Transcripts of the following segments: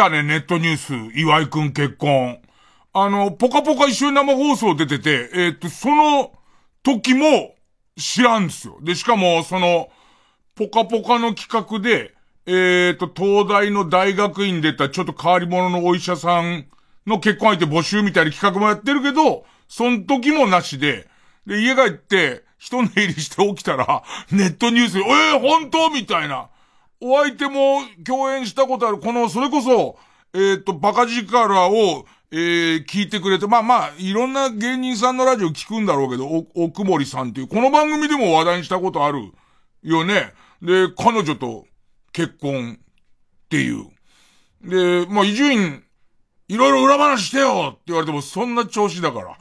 たね、ネットニュース。岩井くん結婚。あの、ポカポカ一緒に生放送出てて、えっ、と、その時も知らんですよ。で、しかも、その、ポカポカの企画で、えっ、と、東大の大学院出たちょっと変わり者のお医者さんの結婚相手募集みたいな企画もやってるけど、その時もなしで、で、家帰って、人寝入りして起きたら、ネットニュースで、えー、本当？みたいな。お相手も共演したことある、この、それこそ、えっ、と、バカ力を、えー、聞いてくれて、まあまあ、いろんな芸人さんのラジオ聞くんだろうけど、お、奥森さんっていう、この番組でも話題にしたことあるよね。で、彼女と結婚っていう。で、まあ、伊集院、いろいろ裏話してよって言われても、そんな調子だから。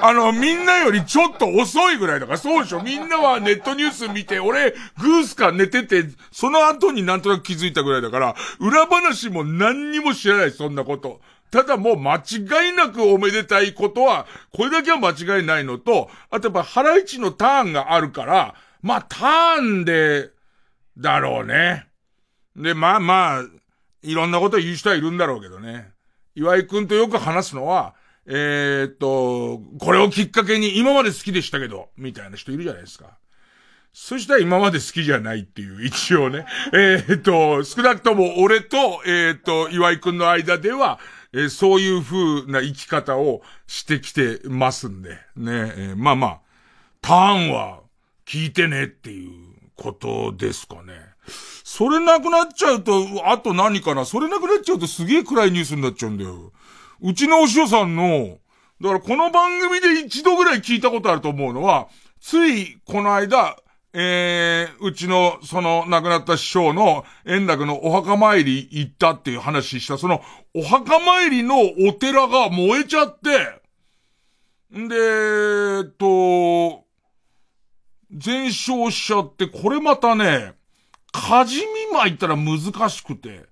あの、みんなよりちょっと遅いぐらいだから、そうでしょみんなはネットニュース見て、俺、グースか寝てて、その後になんとなく気づいたぐらいだから、裏話も何にも知らない、そんなこと。ただもう間違いなくおめでたいことは、これだけは間違いないのと、あとやっぱハライチのターンがあるから、まあターンで、だろうね。で、まあまあ、いろんなこと言う人はいるんだろうけどね。岩井くんとよく話すのは、えー、っと、これをきっかけに今まで好きでしたけど、みたいな人いるじゃないですか。そしたら今まで好きじゃないっていう、一応ね。えー、っと、少なくとも俺と、えー、っと、岩井くんの間では、えー、そういう風な生き方をしてきてますんで、ね。え、まあまあ、ターンは聞いてねっていうことですかね。それなくなっちゃうと、あと何かな？それなくなっちゃうとすげえ暗いニュースになっちゃうんだよ。うちのお塩さんの、だからこの番組で一度ぐらい聞いたことあると思うのは、ついこの間、えー、うちの、その、亡くなった師匠の円楽のお墓参り行ったっていう話した、その、お墓参りのお寺が燃えちゃって、んで、えっと、全焼しちゃって、これまたね、火事見舞いったら難しくて、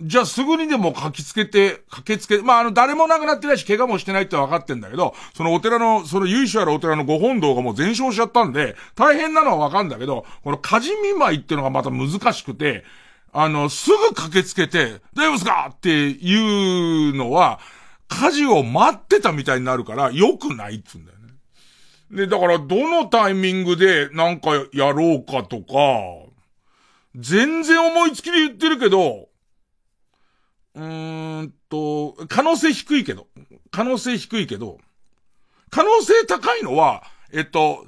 じゃあすぐにでも書きつけて、駆けつけ、まあ、あの、誰も亡くなってないし、怪我もしてないって分かってんだけど、そのお寺の、その由緒あるお寺のご本堂がもう全焼しちゃったんで、大変なのは分かんだけど、この火事見舞いっていうのがまた難しくて、あの、すぐ駆けつけて、大丈夫ですかっていうのは、火事を待ってたみたいになるから、良くないっつうんだよね。で、だから、どのタイミングでなんかやろうかとか、全然思いつきで言ってるけど、うーんと、可能性低いけど、可能性低いけど、可能性高いのは、えっと、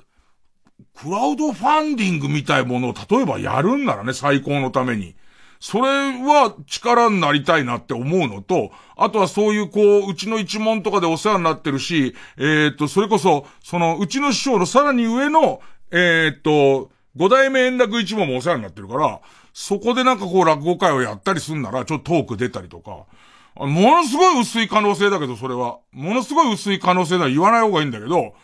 クラウドファンディングみたいものを例えばやるんならね、最高のために。それは力になりたいなって思うのと、あとはそういうこう、うちの一門とかでお世話になってるし、えー、っと、それこそ、その、うちの師匠のさらに上の、えー、っと、五代目円楽一門もお世話になってるから、そこでなんかこう落語会をやったりすんなら、ちょっとトーク出たりとか、ものすごい薄い可能性だけど、それは。ものすごい薄い可能性だ言わない方がいいんだけど、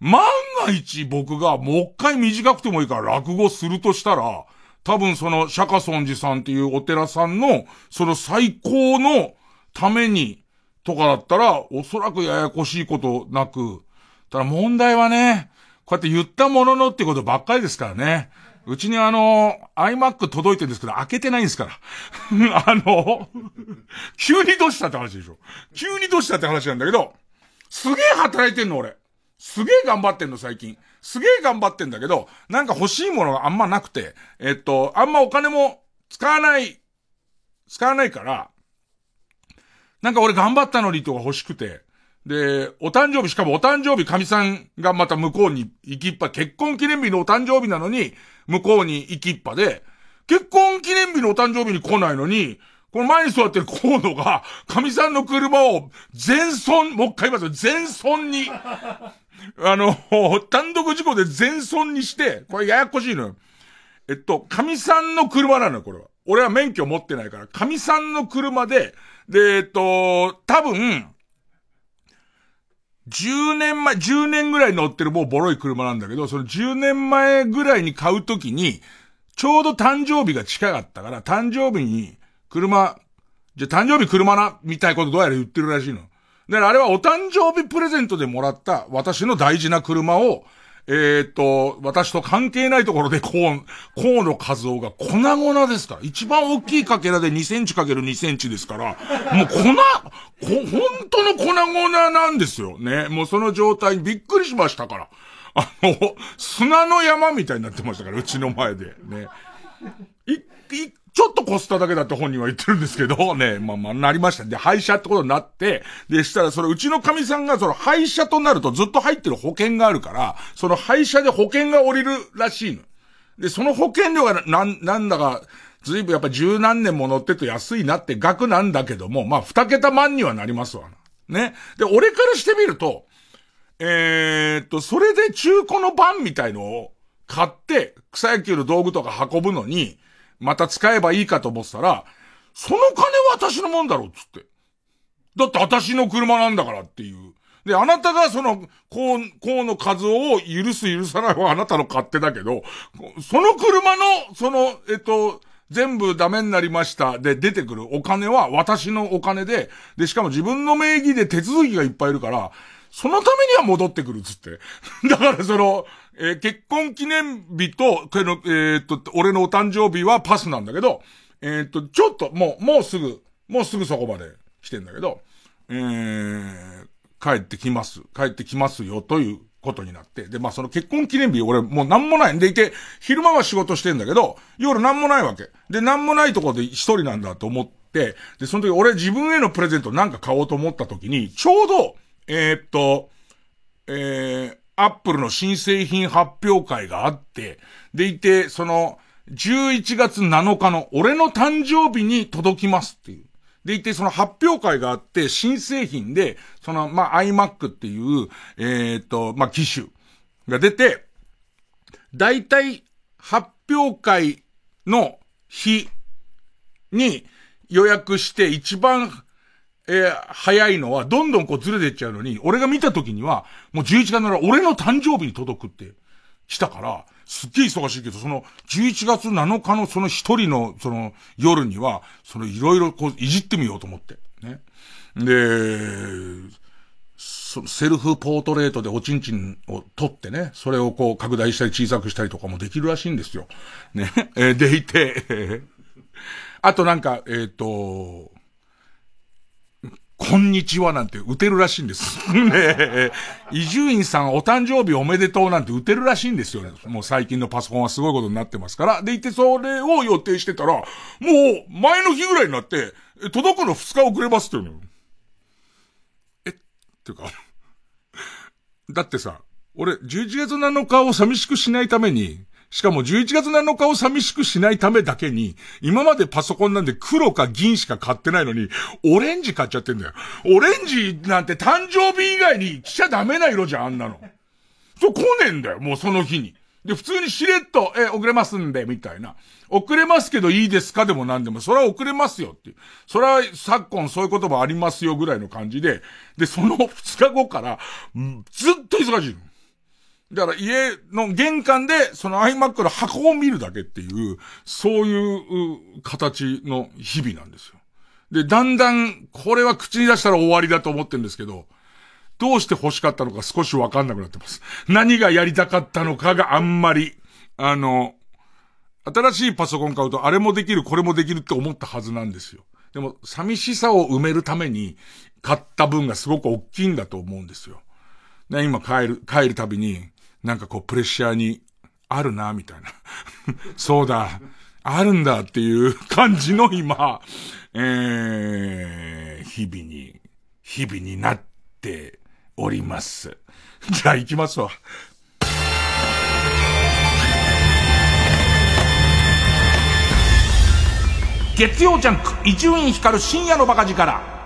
万が一僕がもう一回短くてもいいから落語するとしたら、多分その釈迦尊寺さんっていうお寺さんの、その最高のために、とかだったら、おそらくややこしいことなく、ただ問題はね、こうやって言ったもののってことばっかりですからね。うちにあの、iMac 届いてるんですけど、開けてないんですから。あの、急にどうしたって話でしょ。急にどうしたって話なんだけど、すげえ働いてんの俺。すげえ頑張ってんの最近。すげえ頑張ってんだけど、なんか欲しいものがあんまなくて、えっと、あんまお金も使わない、使わないから、なんか俺頑張ったのにとか欲しくて、で、お誕生日、しかもお誕生日、神さんがまた向こうに行きっぱ、結婚記念日のお誕生日なのに、向こうに行きっぱで、結婚記念日のお誕生日に来ないのに、この前に座ってる河野が、神さんの車を全損、もう一回言いますよ、全損に、あの、単独事故で全損にして、これややこしいのよ。えっと、神さんの車なのよ、これは。俺は免許持ってないから、神さんの車で、で、えっと、多分、10年前、10年ぐらい乗ってるもうボロい車なんだけど、その10年前ぐらいに買うときに、ちょうど誕生日が近かったから、誕生日に車、じゃあ誕生日車な、みたいなことどうやら言ってるらしいの。だからあれはお誕生日プレゼントでもらった私の大事な車を、えっ、と、私と関係ないところで河河野和夫が粉々ですから。一番大きいかけらで2センチかける2センチですから、もう粉、こ、本当の粉々なんですよね。もうその状態にびっくりしましたから。あの、砂の山みたいになってましたから、うちの前で。ね。い、い、ちょっとこすっただけだって本人は言ってるんですけど、ね、まあまあなりました。で、廃車ってことになって、で、したらそれうちの神さんがその廃車となるとずっと入ってる保険があるから、その廃車で保険が降りるらしいの。で、その保険料がなん、なんだか、ずいぶんやっぱ十何年も乗ってと安いなって額なんだけども、まあ二桁万にはなりますわね。で、俺からしてみると、えー、っと、それで中古のバンみたいのを買って、草野球の道具とか運ぶのに、また使えばいいかと思ってたら、その金は私のもんだろうっつって。だって私の車なんだからっていう。で、あなたがその、こう、こうの数を許す許さないはあなたの勝手だけど、その車の、その、えっと、全部ダメになりましたで出てくるお金は私のお金で、で、しかも自分の名義で手続きがいっぱいいるから、そのためには戻ってくるっつって。だからその、えー、結婚記念日と、この、えー、っと、俺のお誕生日はパスなんだけど、えー、っと、ちょっと、もう、もうすぐ、もうすぐそこまで来てんだけど、えー、帰ってきます。帰ってきますよ、ということになって。で、まあその結婚記念日、俺もうなんもないんでいて、昼間は仕事してんだけど、夜なんもないわけ。で、なんもないとこで一人なんだと思って、で、その時俺自分へのプレゼントなんか買おうと思った時に、ちょうど、えー、っと、えー、アップルの新製品発表会があって、でいて、その、11月7日の俺の誕生日に届きますっていう。でいて、その発表会があって、新製品で、その、まあ、iMac っていう、えー、と、まあ、機種が出て、だいたい発表会の日に予約して一番えー、早いのは、どんどんこうずれてっちゃうのに、俺が見た時には、もう11月なら俺の誕生日に届くって来たから、すっげえ忙しいけど、その、11月7日のその一人の、その、夜には、その、いろいろこう、いじってみようと思って。ね。で、そのセルフポートレートでおちんちんを取ってね、それをこう拡大したり小さくしたりとかもできるらしいんですよ。ね。え、でいて、あとなんか、えっ、ー、と、こんにちはなんて打てるらしいんです。ね伊集院さんお誕生日おめでとうなんて打てるらしいんですよね。もう最近のパソコンはすごいことになってますから。でいてそれを予定してたら、もう前の日ぐらいになって、届くの2日遅れますって言うの。えっていうか、だってさ、俺11月7日を寂しくしないために、しかも11月7日を寂しくしないためだけに、今までパソコンなんで黒か銀しか買ってないのに、オレンジ買っちゃってんだよ。オレンジなんて誕生日以外に着ちゃダメな色じゃん、あんなの。そう、来ねえんだよ、もうその日に。で、普通にしれっと、え、遅れますんで、みたいな。遅れますけどいいですか？でも何でも、それは遅れますよっていう。それは昨今そういう言葉ありますよぐらいの感じで、で、その2日後から、ずっと忙しいの。だから家の玄関でその iMac の箱を見るだけっていう、そういう形の日々なんですよ。で、だんだんこれは口に出したら終わりだと思ってるんですけど、どうして欲しかったのか少しわかんなくなってます。何がやりたかったのかがあんまり、あの、新しいパソコン買うとあれもできる、これもできるって思ったはずなんですよ。でも、寂しさを埋めるために買った分がすごく大きいんだと思うんですよ。で今帰る、帰るたびに、なんかこうプレッシャーにあるな、みたいな。そうだ、あるんだっていう感じの今、えー、日々に、日々になっております。じゃあ行きますわ。月曜ジャンク、伊集院光深夜のバカ力。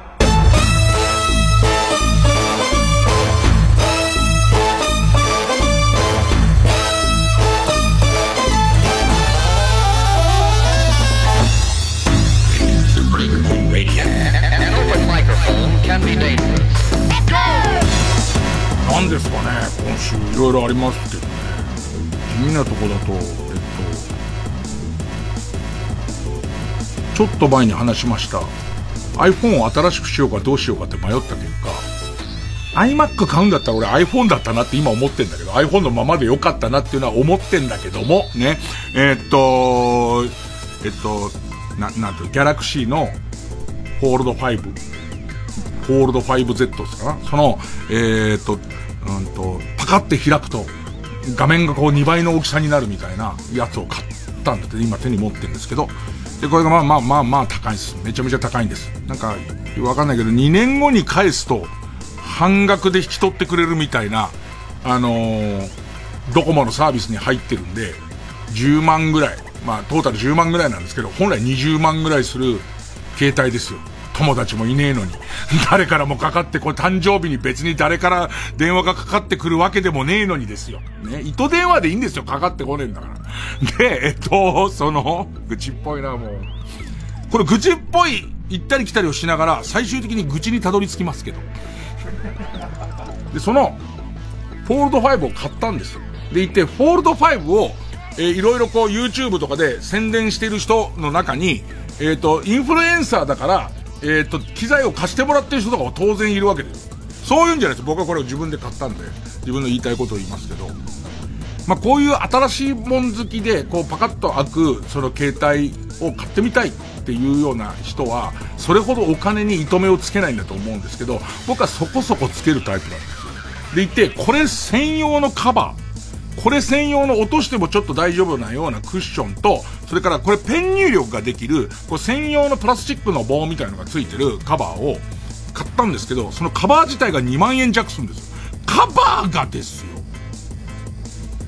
何ですかね今週いろいろありますけどね。地味なとこだとえっとちょっと前に話しました。iPhone を新しくしようかどうしようかって迷った結果 iMac 買うんだったら俺 iPhone だったなって今思ってんだけど、iPhone のままでよかったなっていうのは思ってんだけども、ね。えー、っと、えっと、な、なんと、ギャラクシーのフォールド5、フォールド 5Z ですかなその、えー、っと、うんと、パカって開くと、画面がこう2倍の大きさになるみたいなやつを買ったんだって今手に持ってるんですけど、で、これがまあまあまあまあ高いです。めちゃめちゃ高いんです。なんか、わかんないけど、2年後に返すと、半額で引き取ってくれるみたいな、あのー、ドコモのサービスに入ってるんで、10万ぐらい。まあ、トータル10万ぐらいなんですけど、本来20万ぐらいする携帯ですよ。友達もいねえのに。誰からもかかって、これ誕生日に別に誰から電話がかかってくるわけでもねえのにですよ。ね。糸電話でいいんですよ。かかってこねえんだから。で、えっと、その、愚痴っぽいな、もう。これ愚痴っぽい、行ったり来たりをしながら、最終的に愚痴にたどり着きますけど。で、その、フォールド5を買ったんですよ。で、行って、フォールド5を、えー、いろいろこう YouTube とかで宣伝してる人の中に、えっ、ー、と、インフルエンサーだから、えっ、ー、と、機材を貸してもらってる人とかは当然いるわけです。そういうんじゃないです。僕はこれを自分で買ったんで、自分の言いたいことを言いますけど。まあ、こういう新しいもん好きで、こう、パカッと開く、その携帯を買ってみたいっていうような人は、それほどお金に糸目をつけないんだと思うんですけど、僕はそこそこつけるタイプなんですよ。でいて、これ専用のカバー、これ専用の落としてもちょっと大丈夫なようなクッションと、それからこれペン入力ができる、これ専用のプラスチックの棒みたいのがついてるカバーを買ったんですけど、そのカバー自体が2万円弱するんですよ。カバーがですよ。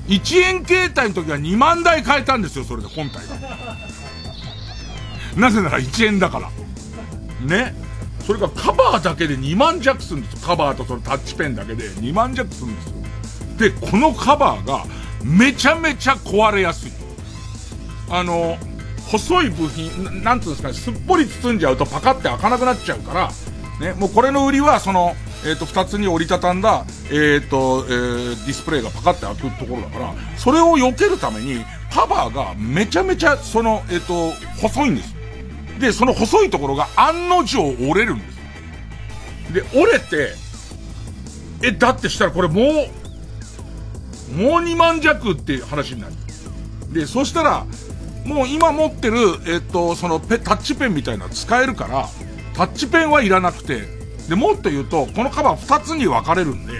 1円携帯の時は2万台買えたんですよ、それで本体が。なぜなら1円だから。ね。それがカバーだけで2万弱するんですよ。カバーとそのタッチペンだけで2万弱するんですよ。で、このカバーがめちゃめちゃ壊れやすい。あの、細い部品、なんつうんですかね、すっぽり包んじゃうとパカって開かなくなっちゃうから、ね、もうこれの売りは、その、えっ、ー、と、二つに折りたたんだ、えっ、ー、と、えー、ディスプレイがパカって開くところだから、それを避けるために、カバーがめちゃめちゃ、その、えっ、と、細いんです。で、その細いところが案の定折れるんです。で、折れて、え、だってしたらこれもう、もう2万弱って話になる。で、そしたら、もう今持ってる、えっと、そのペ、タッチペンみたいな使えるから、タッチペンはいらなくて、で、もっと言うと、このカバー2つに分かれるんで、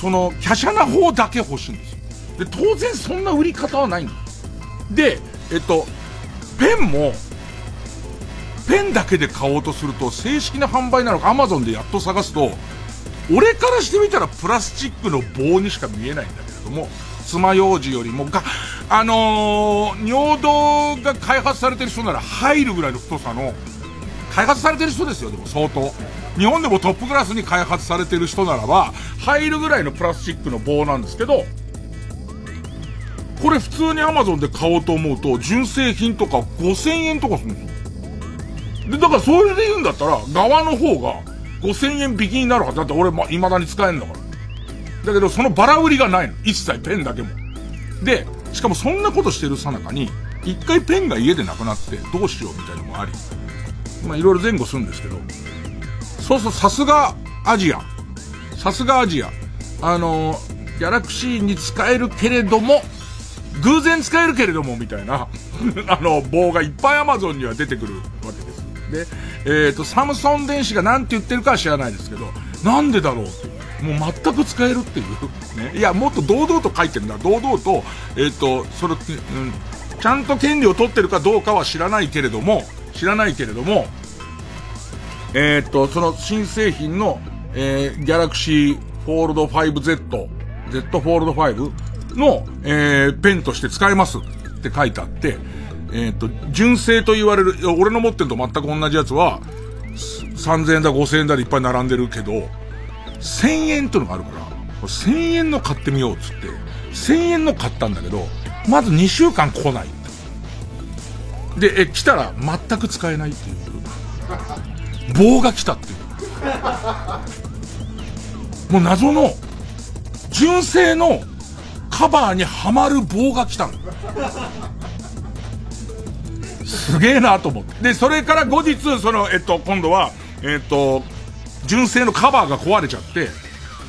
その、華奢な方だけ欲しいんですよ。で、当然そんな売り方はないんで、えっと、ペンも、ペンだけで買おうとすると、正式な販売なのか Amazon でやっと探すと、俺からしてみたらプラスチックの棒にしか見えないんだけれども、爪楊枝よりもが、あのー、尿道が開発されてる人なら入るぐらいの太さの、開発されてる人ですよ、でも相当。日本でもトップクラスに開発されてる人ならば、入るぐらいのプラスチックの棒なんですけど、これ普通に Amazon で買おうと思うと、純正品とか5000円とかするんですよ。で、だからそれで言うんだったら、側の方が、5000円引きになるはずだって俺、ま、未だに使えんだから。だけど、そのバラ売りがないの。一切ペンだけも。で、しかもそんなことしてるさなかに、一回ペンが家でなくなってどうしようみたいなのもあり。まあ、いろいろ前後するんですけど。そうそう、さすがアジア。さすがアジア。あのギャラクシーに使えるけれども、偶然使えるけれども、みたいな、あの、棒がいっぱいアマゾンには出てくるわけで。で、えっ、ー、と、サムソン電子が何て言ってるかは知らないですけど、なんでだろうって。もう全く使えるっていう。ね。いや、もっと堂々と書いてるんだ。堂々と、えっ、ー、と、それ、うん、ちゃんと権利を取ってるかどうかは知らないけれども、知らないけれども、えっ、ー、と、その新製品の、えー、ギャラクシーフォールド 5Z、Z フォールド5の、えー、ペンとして使えますって書いてあって、えっ、ー、と、純正と言われる、俺の持ってると全く同じやつは、3000円だ5000円だでいっぱい並んでるけど、1000円ってのがあるから、1000円の買ってみようっつって、1000円の買ったんだけど、まず2週間来ない。で、え、来たら全く使えないっていう。棒が来たっていう。もう謎の、純正のカバーにはまる棒が来たの。すげえなと思って。で、それから後日、その、えっと、今度は、えっと、純正のカバーが壊れちゃって、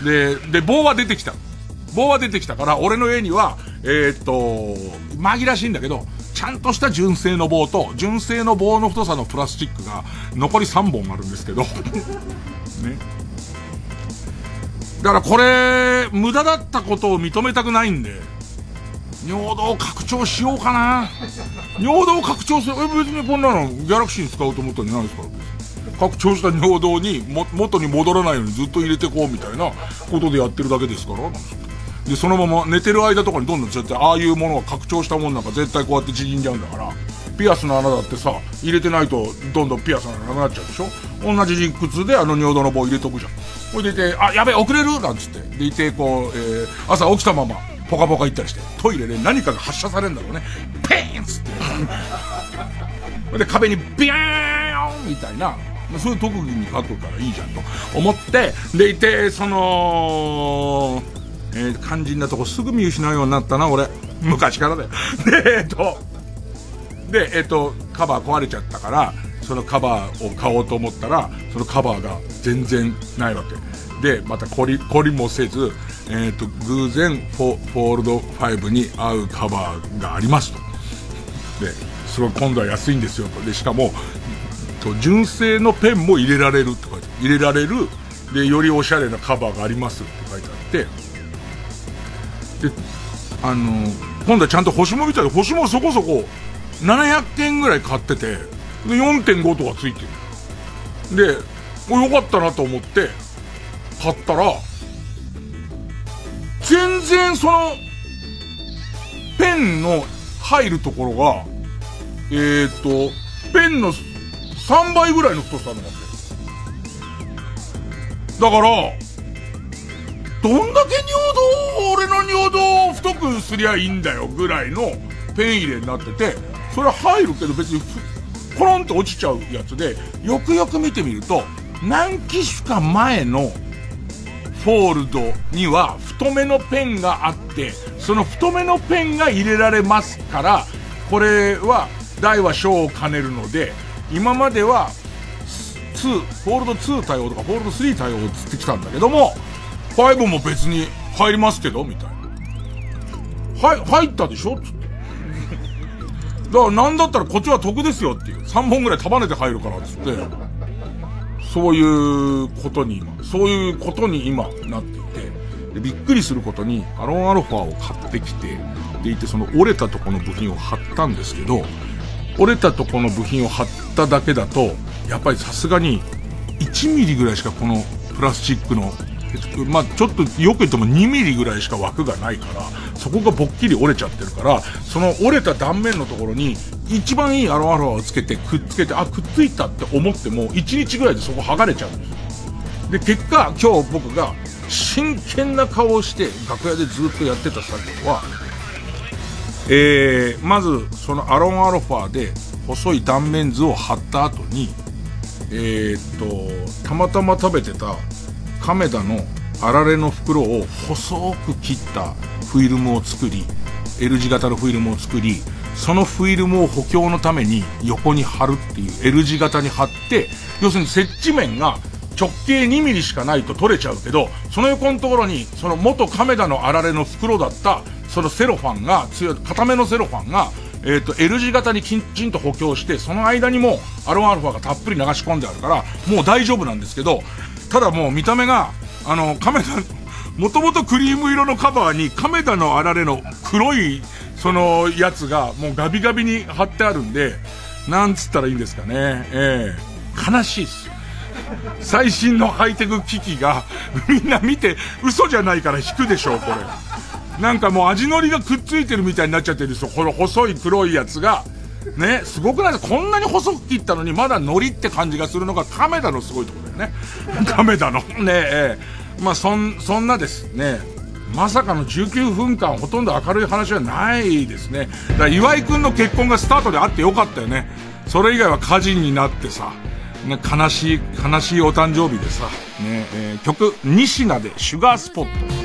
で、で、棒は出てきた。棒は出てきたから、俺の家には、え、っと、紛らしいんだけど、ちゃんとした純正の棒と、純正の棒の太さのプラスチックが残り3本あるんですけど。ね。だからこれ、無駄だったことを認めたくないんで、尿道拡張しようかな。尿道拡張する。え、別にこんなのギャラクシーに使うと思ったんじゃないですか？拡張した尿道にも元に戻らないようにずっと入れてこうみたいなことでやってるだけですから。で、そのまま寝てる間とかにどんどん絶対ああいうものが拡張したもんなんか絶対こうやって縮んじゃうんだから、ピアスの穴だってさ、入れてないとどんどんピアスの穴なくなっちゃうでしょ？同じ理屈であの尿道の棒入れとくじゃん。ほいでいて、あ、やべえ、遅れる？なんつって。でいて、こう、えー、朝起きたまま、ポカポカ行ったりして、トイレで何かが発射されるんだろうね。ペーンっつって。で、壁にビヤーンみたいな、そういう特技に書くからいいじゃんと思って、でいて、その、えー、肝心なとこすぐ見失うようになったな、俺。昔からだよ。で、えっと、で、えっと、カバー壊れちゃったから、そのカバーを買おうと思ったら、そのカバーが全然ないわけ。で、また懲り、懲りもせず、えっ、と、偶然フォ、フォールド5に合うカバーがありますと。で、それ今度は安いんですよと。で、しかも、と、純正のペンも入れられるって書いて入れられる、で、よりおしゃれなカバーがありますって書いてあって、で、あの、今度はちゃんと星も見たら、星もそこそこ700件ぐらい買ってて、で、4.5とかついてる。で、よかったなと思って、買ったら、全然その、ペンの入るところが、えっ、と、ペンの3倍ぐらいの太さなんだよ。だから、どんだけ尿道、俺の尿道を太くすりゃいいんだよぐらいのペン入れになってて、それは入るけど別にコロンと落ちちゃうやつで、よくよく見てみると、何機種か前のフォールドには太めのペンがあって、その太めのペンが入れられますから、これは大は小を兼ねるので、今までは2、フォールド2対応とかフォールド3対応をつってきたんだけども、5も別に入りますけどみたいな。はい、入ったでしょ？つって。だからなんだったらこっちは得ですよっていう。3本ぐらい束ねて入るからっつって。そういうことに今、そういうことに今なっていて、でびっくりすることに、アロンアルファを買ってきて、でいてその折れたとこの部品を貼ったんですけど、折れたとこの部品を貼っただけだと、やっぱりさすがに1ミリぐらいしかこのプラスチックのまあ、ちょっとよく言っても2ミリぐらいしか枠がないから、そこがぼっきり折れちゃってるから、その折れた断面のところに、一番いいアロアルファをつけて、くっつけて、あ、くっついたって思っても、1日ぐらいでそこ剥がれちゃうんですよ。で、結果、今日僕が真剣な顔をして楽屋でずっとやってた作業は、えー、まず、そのアロンアルファで細い断面図を貼った後に、えー、っと、たまたま食べてた亀田のあられの袋を細く切ったフィルムを作り L 字型のフィルムを作りそのフィルムを補強のために横に貼るっていう L 字型に貼って要するに接地面が直径2ミリしかないと取れちゃうけどその横のところにその元亀田のあられの袋だったそのセロファンが強い固めのセロファンがえっ、ー、と、L 字型にきちんと補強して、その間にもアロンアルファがたっぷり流し込んであるから、もう大丈夫なんですけど、ただもう見た目が、あの、亀田、もともとクリーム色のカバーに亀田のあられの黒い、そのやつがもうガビガビに貼ってあるんで、なんつったらいいんですかね。ええー、悲しいっす。最新のハイテク機器が、みんな見て、嘘じゃないから引くでしょう、これ。なんかもう味のりがくっついてるみたいになっちゃってるんですよ。この細い黒いやつが。ね、すごくないですか？こんなに細く切ったのにまだ海苔って感じがするのが亀田のすごいところね。亀田の。ねえー、まあそん、そんなですね。まさかの19分間ほとんど明るい話はないですね。だから岩井くんの結婚がスタートであってよかったよね。それ以外は火事になってさ、ね、悲しい、悲しいお誕生日でさ、ね、えー、曲、西名でシュガースポット。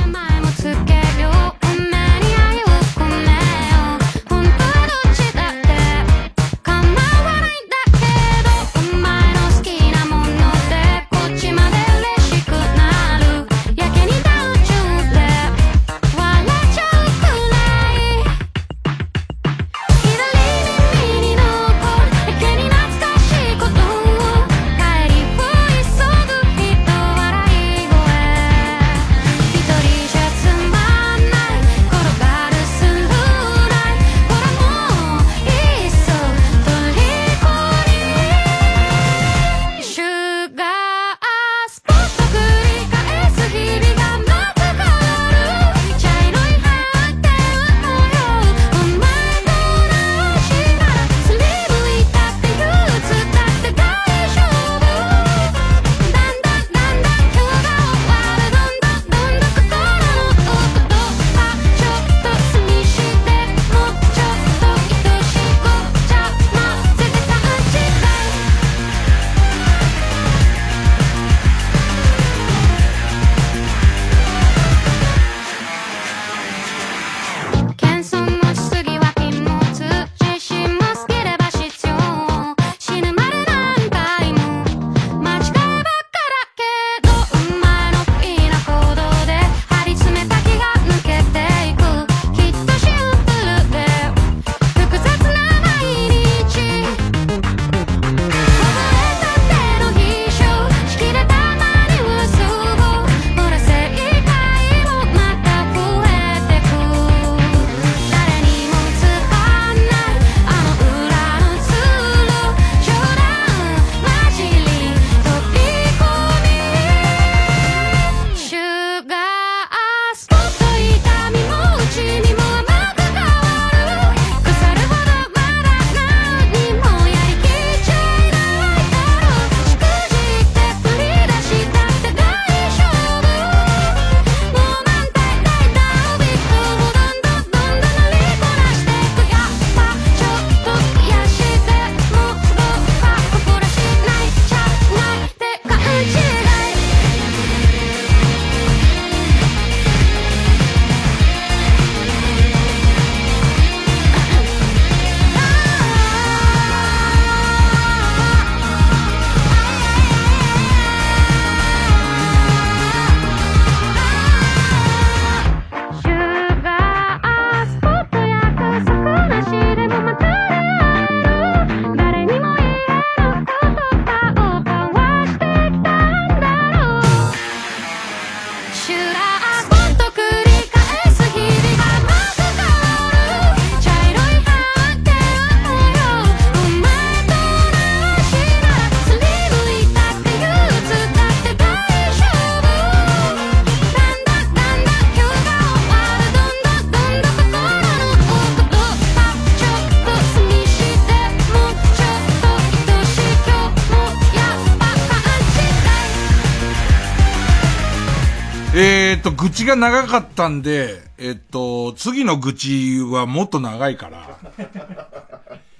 が長かったんで、えっ、と、次の愚痴はもっと長いから、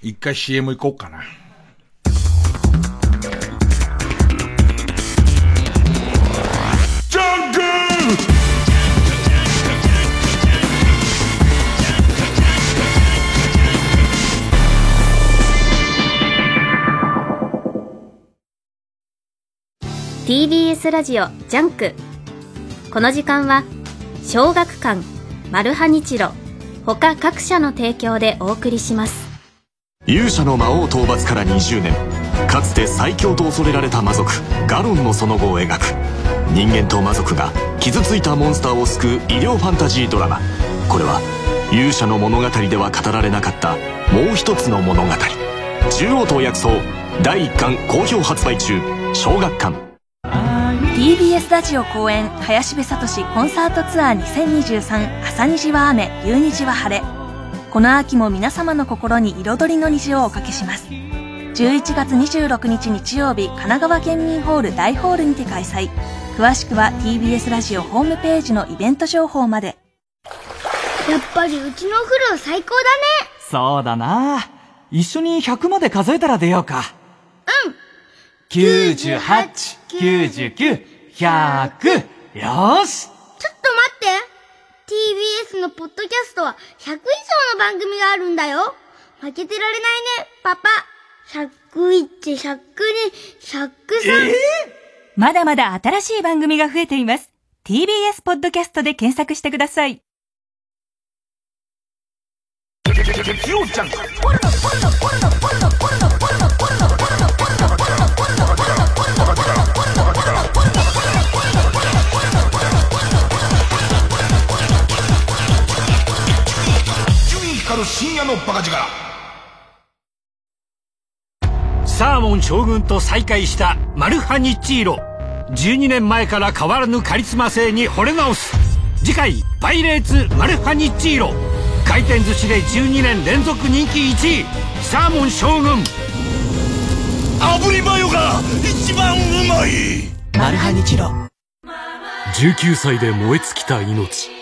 一回 CM 行こうかな。TBS ラジオジャンクこの時間は小学館マルハニチロ他各社の提供でお送りします。勇者の魔王討伐から20年かつて最強と恐れられた魔族ガロンのその後を描く。人間と魔族が傷ついたモンスターを救う医療ファンタジードラマ。これは勇者の物語では語られなかったもう一つの物語。中央と薬草第1巻好評発売中小学館。TBS ラジオ公演林部聡コンサートツアー2023朝虹は雨夕虹は晴れ。この秋も皆様の心に彩りの虹をおかけします。11月26日日曜日神奈川県民ホール大ホールにて開催。詳しくは TBS ラジオホームページのイベント情報まで。やっぱりうちのお風呂最高だね。そうだな。一緒に100まで数えたら出ようか。うん98 99、100。よしちょっと待って !TBS のポッドキャストは100以上の番組があるんだよ負けてられないね、パパ。101、102、103。えー、まだまだ新しい番組が増えています。TBS ポッドキャストで検索してください。光る深夜のバカ力。サーモン将軍と再会したマルハニチーロ。12年前から変わらぬカリスマ性に惚れ直す。次回「パイレーツマルハニチーロ」回転寿司で12年連続人気1位。サーモン将軍。炙りマヨが一番うまい。マルハニチロ。19歳で燃え尽きた命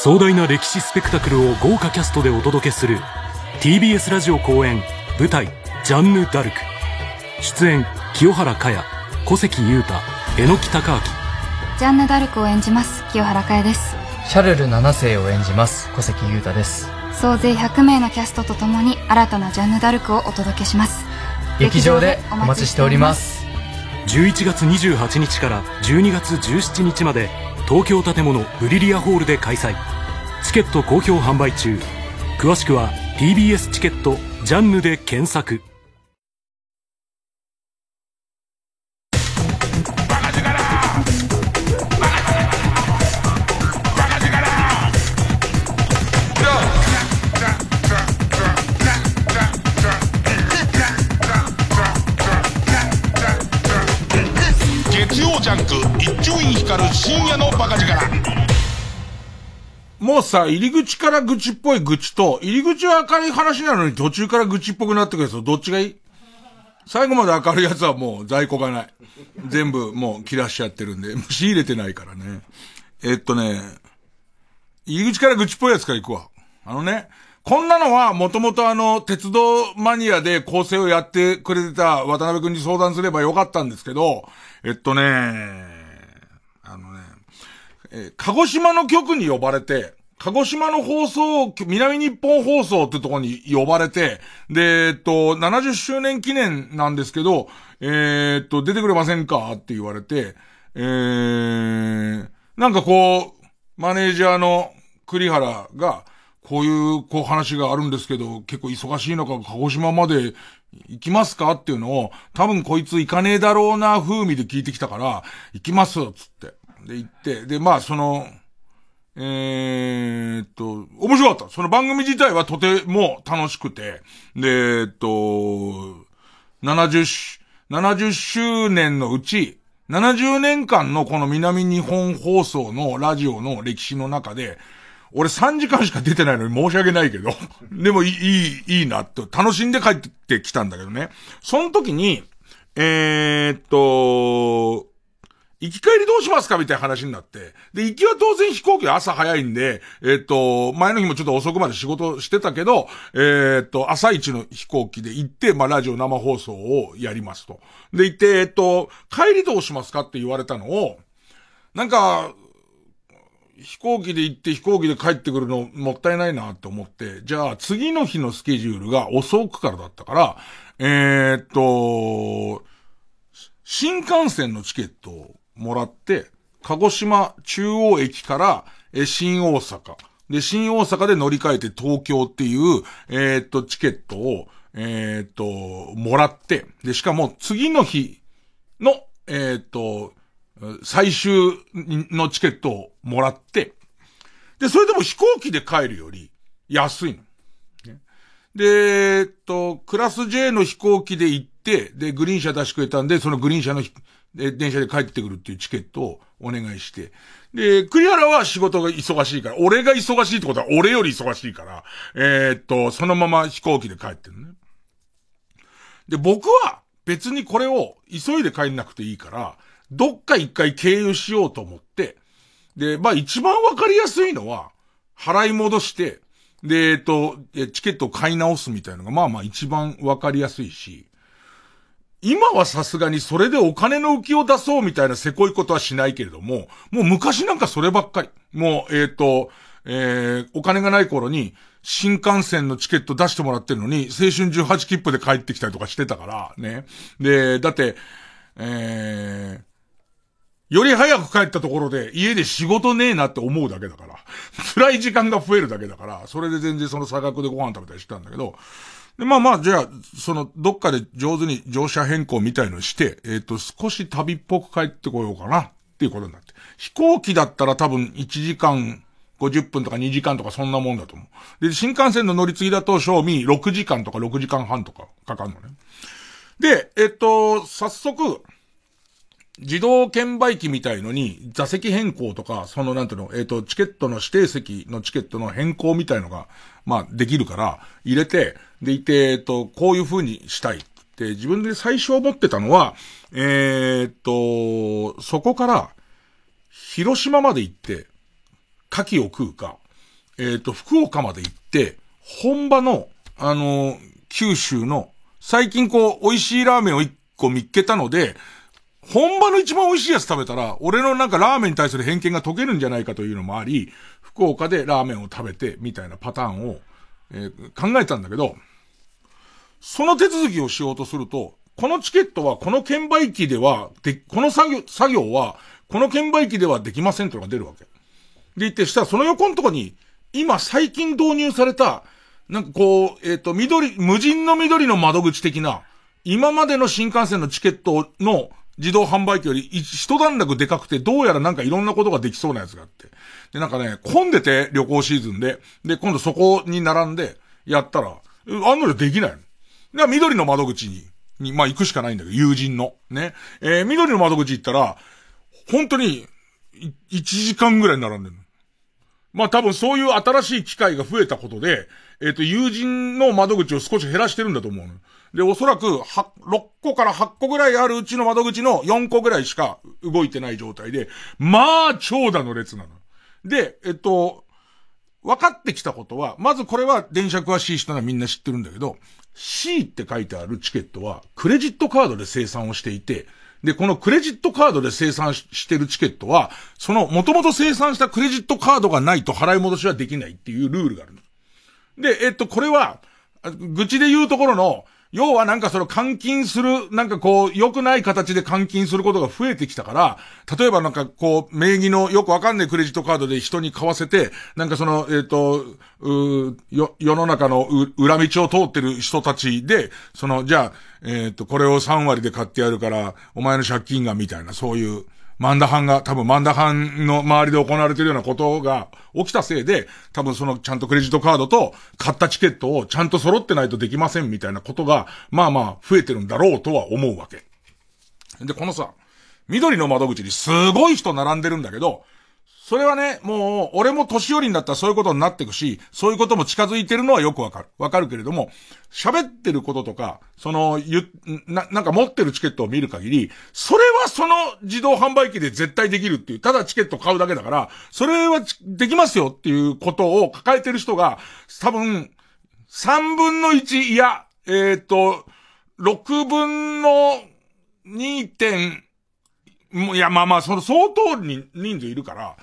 壮大な歴史スペクタクルを豪華キャストでお届けする TBS ラジオ公演舞台「ジャンヌ・ダルク」出演清原果耶小関裕太榎木隆明。ジャンヌ・ダルクを演じます清原果耶です。シャルル七世を演じます小関裕太です。総勢100名のキャストとともに新たなジャンヌ・ダルクをお届けします。劇場でお待ちしております。11月28日から12月17日まで東京建物ブリリアホールで開催。チケット好評販売中。詳しくは TBS チケットジャンヌで検索。さ、入り口から愚痴っぽい愚痴と、入り口は明るい話なのに途中から愚痴っぽくなってくるやつどっちがいい？最後まで明るいやつはもう在庫がない。全部もう切らしちゃってるんで、仕入れてないからね。えっとね、入り口から愚痴っぽいやつから行くわ。あのね、こんなのはもともとあの、鉄道マニアで構成をやってくれてた渡辺くんに相談すればよかったんですけど、えっとね、あのねえー、鹿児島の局に呼ばれて、鹿児島の放送、南日本放送ってとこに呼ばれて、で、えっと、70周年記念なんですけど、えー、っと、出てくれませんかって言われて、えー、なんかこう、マネージャーの栗原が、こういう、こう話があるんですけど、結構忙しいのか、鹿児島まで行きますかっていうのを、多分こいつ行かねえだろうな風味で聞いてきたから、行きます、つって。で、行って、で、まあ、その、えー、っと、面白かった。その番組自体はとても楽しくて、で、えっと、70、70周年のうち、70年間のこの南日本放送のラジオの歴史の中で、俺3時間しか出てないのに申し訳ないけど、でもいい、いいなって、楽しんで帰ってきたんだけどね。その時に、えー、っと、行き帰りどうしますか？みたいな話になって。で、行きは当然飛行機は朝早いんで、えっ、と、前の日もちょっと遅くまで仕事してたけど、えっ、と、朝一の飛行機で行って、まあ、ラジオ生放送をやりますと。で、行って、えっ、と、帰りどうしますかって言われたのを、なんか、飛行機で行って飛行機で帰ってくるのもったいないなって思って、じゃあ次の日のスケジュールが遅くからだったから、え、っと、新幹線のチケットをもらって、鹿児島中央駅から、え、新大阪。で、新大阪で乗り換えて東京っていう、えー、っと、チケットを、えー、っと、もらって、で、しかも次の日の、えー、っと、最終のチケットをもらって、で、それでも飛行機で帰るより安いの。で、えっと、クラス J の飛行機で行って、で、グリーン車出してくれたんで、そのグリーン車ので電車で帰ってくるっていうチケットをお願いして。で、栗原は仕事が忙しいから、俺が忙しいってことは俺より忙しいから、えー、っと、そのまま飛行機で帰ってるね。で、僕は別にこれを急いで帰んなくていいから、どっか一回経由しようと思って、で、まあ一番わかりやすいのは、払い戻して、で、えっと、チケットを買い直すみたいなのが、まあまあ一番わかりやすいし、今はさすがにそれでお金の浮きを出そうみたいなせこいことはしないけれども、もう昔なんかそればっかり。もう、えっ、と、えー、お金がない頃に、新幹線のチケット出してもらってるのに、青春18切符で帰ってきたりとかしてたから、ね。で、だって、えより早く帰ったところで家で仕事ねえなって思うだけだから。辛い時間が増えるだけだから、それで全然その差額でご飯食べたりしてたんだけど、で、まあまあ、じゃあ、その、どっかで上手に乗車変更みたいのして、えっ、ー、と、少し旅っぽく帰ってこようかな、っていうことになって。飛行機だったら多分1時間50分とか2時間とかそんなもんだと思う。で、新幹線の乗り継ぎだと、賞味6時間とか6時間半とかかかるのね。で、えっ、と、早速、自動券売機みたいのに座席変更とか、そのなんていうの、えっ、と、チケットの指定席のチケットの変更みたいのが、まあ、できるから、入れて、でいて、えっ、と、こういう風にしたいって自分で最初思ってたのは、えっ、と、そこから、広島まで行って、牡蠣を食うか、えっ、と、福岡まで行って、本場の、あの、九州の、最近こう、美味しいラーメンを一個見っけたので、本場の一番美味しいやつ食べたら、俺のなんかラーメンに対する偏見が解けるんじゃないかというのもあり、福岡でラーメンを食べて、みたいなパターンを、えー、考えたんだけど、その手続きをしようとすると、このチケットはこの券売機では、で、この作業、作業は、この券売機ではできませんというのが出るわけ。で言って、したらその横のとこに、今最近導入された、なんかこう、えっ、ー、と、緑、無人の緑の窓口的な、今までの新幹線のチケットの自動販売機より一段落でかくて、どうやらなんかいろんなことができそうなやつがあって。で、なんかね、混んでて旅行シーズンで、で、今度そこに並んで、やったら、あんのできないの。で、緑の窓口に、に、まあ、行くしかないんだけど、友人の。ね。えー、緑の窓口行ったら、本当に、1時間ぐらい並んでる。まあ多分そういう新しい機会が増えたことで、えっ、ー、と、友人の窓口を少し減らしてるんだと思うの。で、おそらく、は、6個から8個ぐらいあるうちの窓口の4個ぐらいしか動いてない状態で、まあ、長蛇の列なの。で、えっと、分かってきたことは、まずこれは電車詳しい人はみんな知ってるんだけど、C って書いてあるチケットは、クレジットカードで生産をしていて、で、このクレジットカードで生産してるチケットは、その元々生産したクレジットカードがないと払い戻しはできないっていうルールがある。で、えっと、これは、愚痴で言うところの、要はなんかその監禁する、なんかこう、良くない形で監禁することが増えてきたから、例えばなんかこう、名義のよくわかんないクレジットカードで人に買わせて、なんかその、えっ、ー、と、う、よ、世の中の裏道を通ってる人たちで、その、じゃあ、えっ、ー、と、これを3割で買ってやるから、お前の借金がみたいな、そういう、マンダハンが、多分マンダハンの周りで行われてるようなことが起きたせいで、多分そのちゃんとクレジットカードと買ったチケットをちゃんと揃ってないとできませんみたいなことが、まあまあ増えてるんだろうとは思うわけ。で、このさ、緑の窓口にすごい人並んでるんだけど、それはね、もう、俺も年寄りになったらそういうことになっていくし、そういうことも近づいてるのはよくわかる。わかるけれども、喋ってることとか、その、ゆ、な、なんか持ってるチケットを見る限り、それはその自動販売機で絶対できるっていう、ただチケット買うだけだから、それはできますよっていうことを抱えてる人が、多分、3分の1、いや、えっ、ー、と、6分の2点、もういや、まあまあ、その相当に人数いるから、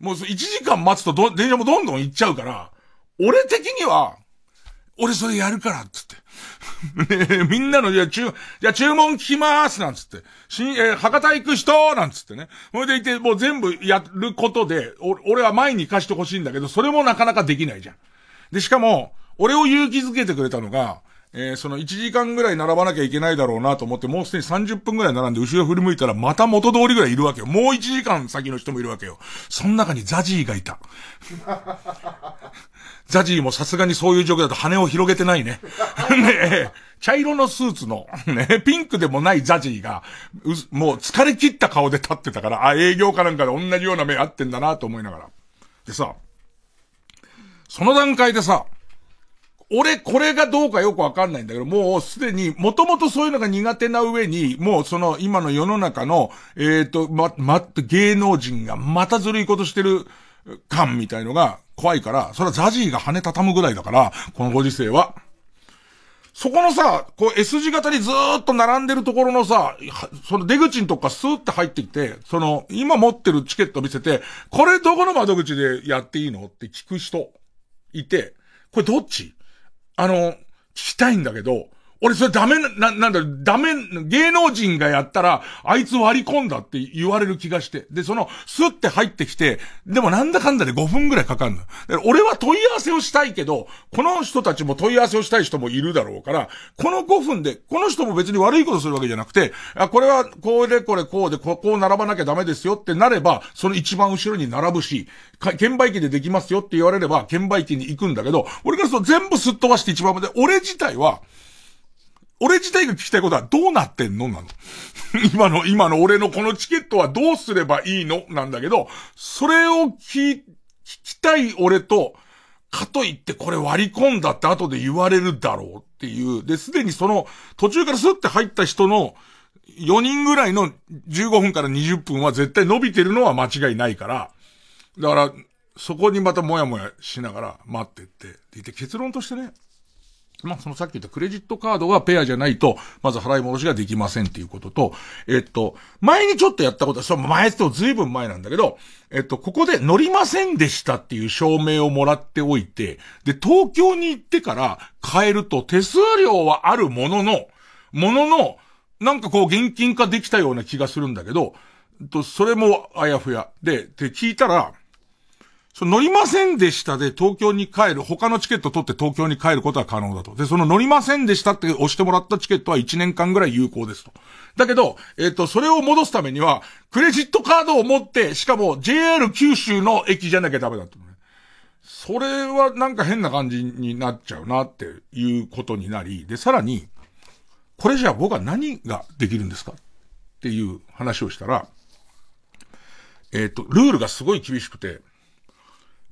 もう1時間待つとど、電車もどんどん行っちゃうから、俺的には、俺それやるから、つって。ねみんなの、じゃ注、じゃ注文聞きまーす、なんつって。しん、えー、博多行く人なんつってね。それでいて、もう全部やることで、俺は前に行かしてほしいんだけど、それもなかなかできないじゃん。で、しかも、俺を勇気づけてくれたのが、えー、その1時間ぐらい並ばなきゃいけないだろうなと思って、もうすでに30分ぐらい並んで後ろ振り向いたらまた元通りぐらいいるわけよ。もう1時間先の人もいるわけよ。その中にザジーがいた。ザジーもさすがにそういう状況だと羽を広げてないね。ね茶色のスーツの、ね、ピンクでもないザジーが、もう疲れ切った顔で立ってたから、あ、営業かなんかで同じような目合ってんだなと思いながら。でさ、その段階でさ、俺、これがどうかよくわかんないんだけど、もうすでに、もともとそういうのが苦手な上に、もうその今の世の中の、えっ、ー、と、ま、ま、芸能人がまたずるいことしてる感みたいのが怖いから、それはザジーが羽畳むぐらいだから、このご時世は。そこのさ、こう S 字型にずーっと並んでるところのさ、その出口のとこからスーって入ってきて、その、今持ってるチケット見せて、これどこの窓口でやっていいの？って聞く人いて、これどっち？あの、聞きたいんだけど、俺それダメな、なんだろ、ダメ、芸能人がやったら、あいつ割り込んだって言われる気がして。で、その、スッて入ってきて、でもなんだかんだで5分ぐらいかかるの。俺は問い合わせをしたいけど、この人たちも問い合わせをしたい人もいるだろうから、この5分で、この人も別に悪いことするわけじゃなくて、あ、これはこうでこれこうで、ここう並ばなきゃダメですよってなれば、その一番後ろに並ぶし、券売機でできますよって言われれば、券売機に行くんだけど、俺からすると全部すっ飛ばして一番まで、俺自体は、俺自体が聞きたいことはどうなってんの？なの。今の、今の俺のこのチケットはどうすればいいの？なんだけど、それを聞、聞きたい俺と、かといってこれ割り込んだって後で言われるだろうっていう。で、すでにその途中からスッて入った人の4人ぐらいの15分から20分は絶対伸びてるのは間違いないから。だから、そこにまたもやもやしながら待ってって。で、結論としてね、まあ、そのさっき言ったクレジットカードがペアじゃないと、まず払い戻しができませんっていうことと、えっと、前にちょっとやったことは、その前ってずいぶん前なんだけど、えっと、ここで乗りませんでしたっていう証明をもらっておいて、で、東京に行ってから買えると手数料はあるものの、ものの、なんかこう現金化できたような気がするんだけど、と、それもあやふや。で、で、聞いたら、その乗りませんでしたで東京に帰る、他のチケット取って東京に帰ることは可能だと。で、その乗りませんでしたって押してもらったチケットは1年間ぐらい有効ですと。だけど、えっ、ー、と、それを戻すためには、クレジットカードを持って、しかも JR 九州の駅じゃなきゃダメだと、ね。それはなんか変な感じになっちゃうなっていうことになり、で、さらに、これじゃあ僕は何ができるんですかっていう話をしたら、えっ、ー、と、ルールがすごい厳しくて、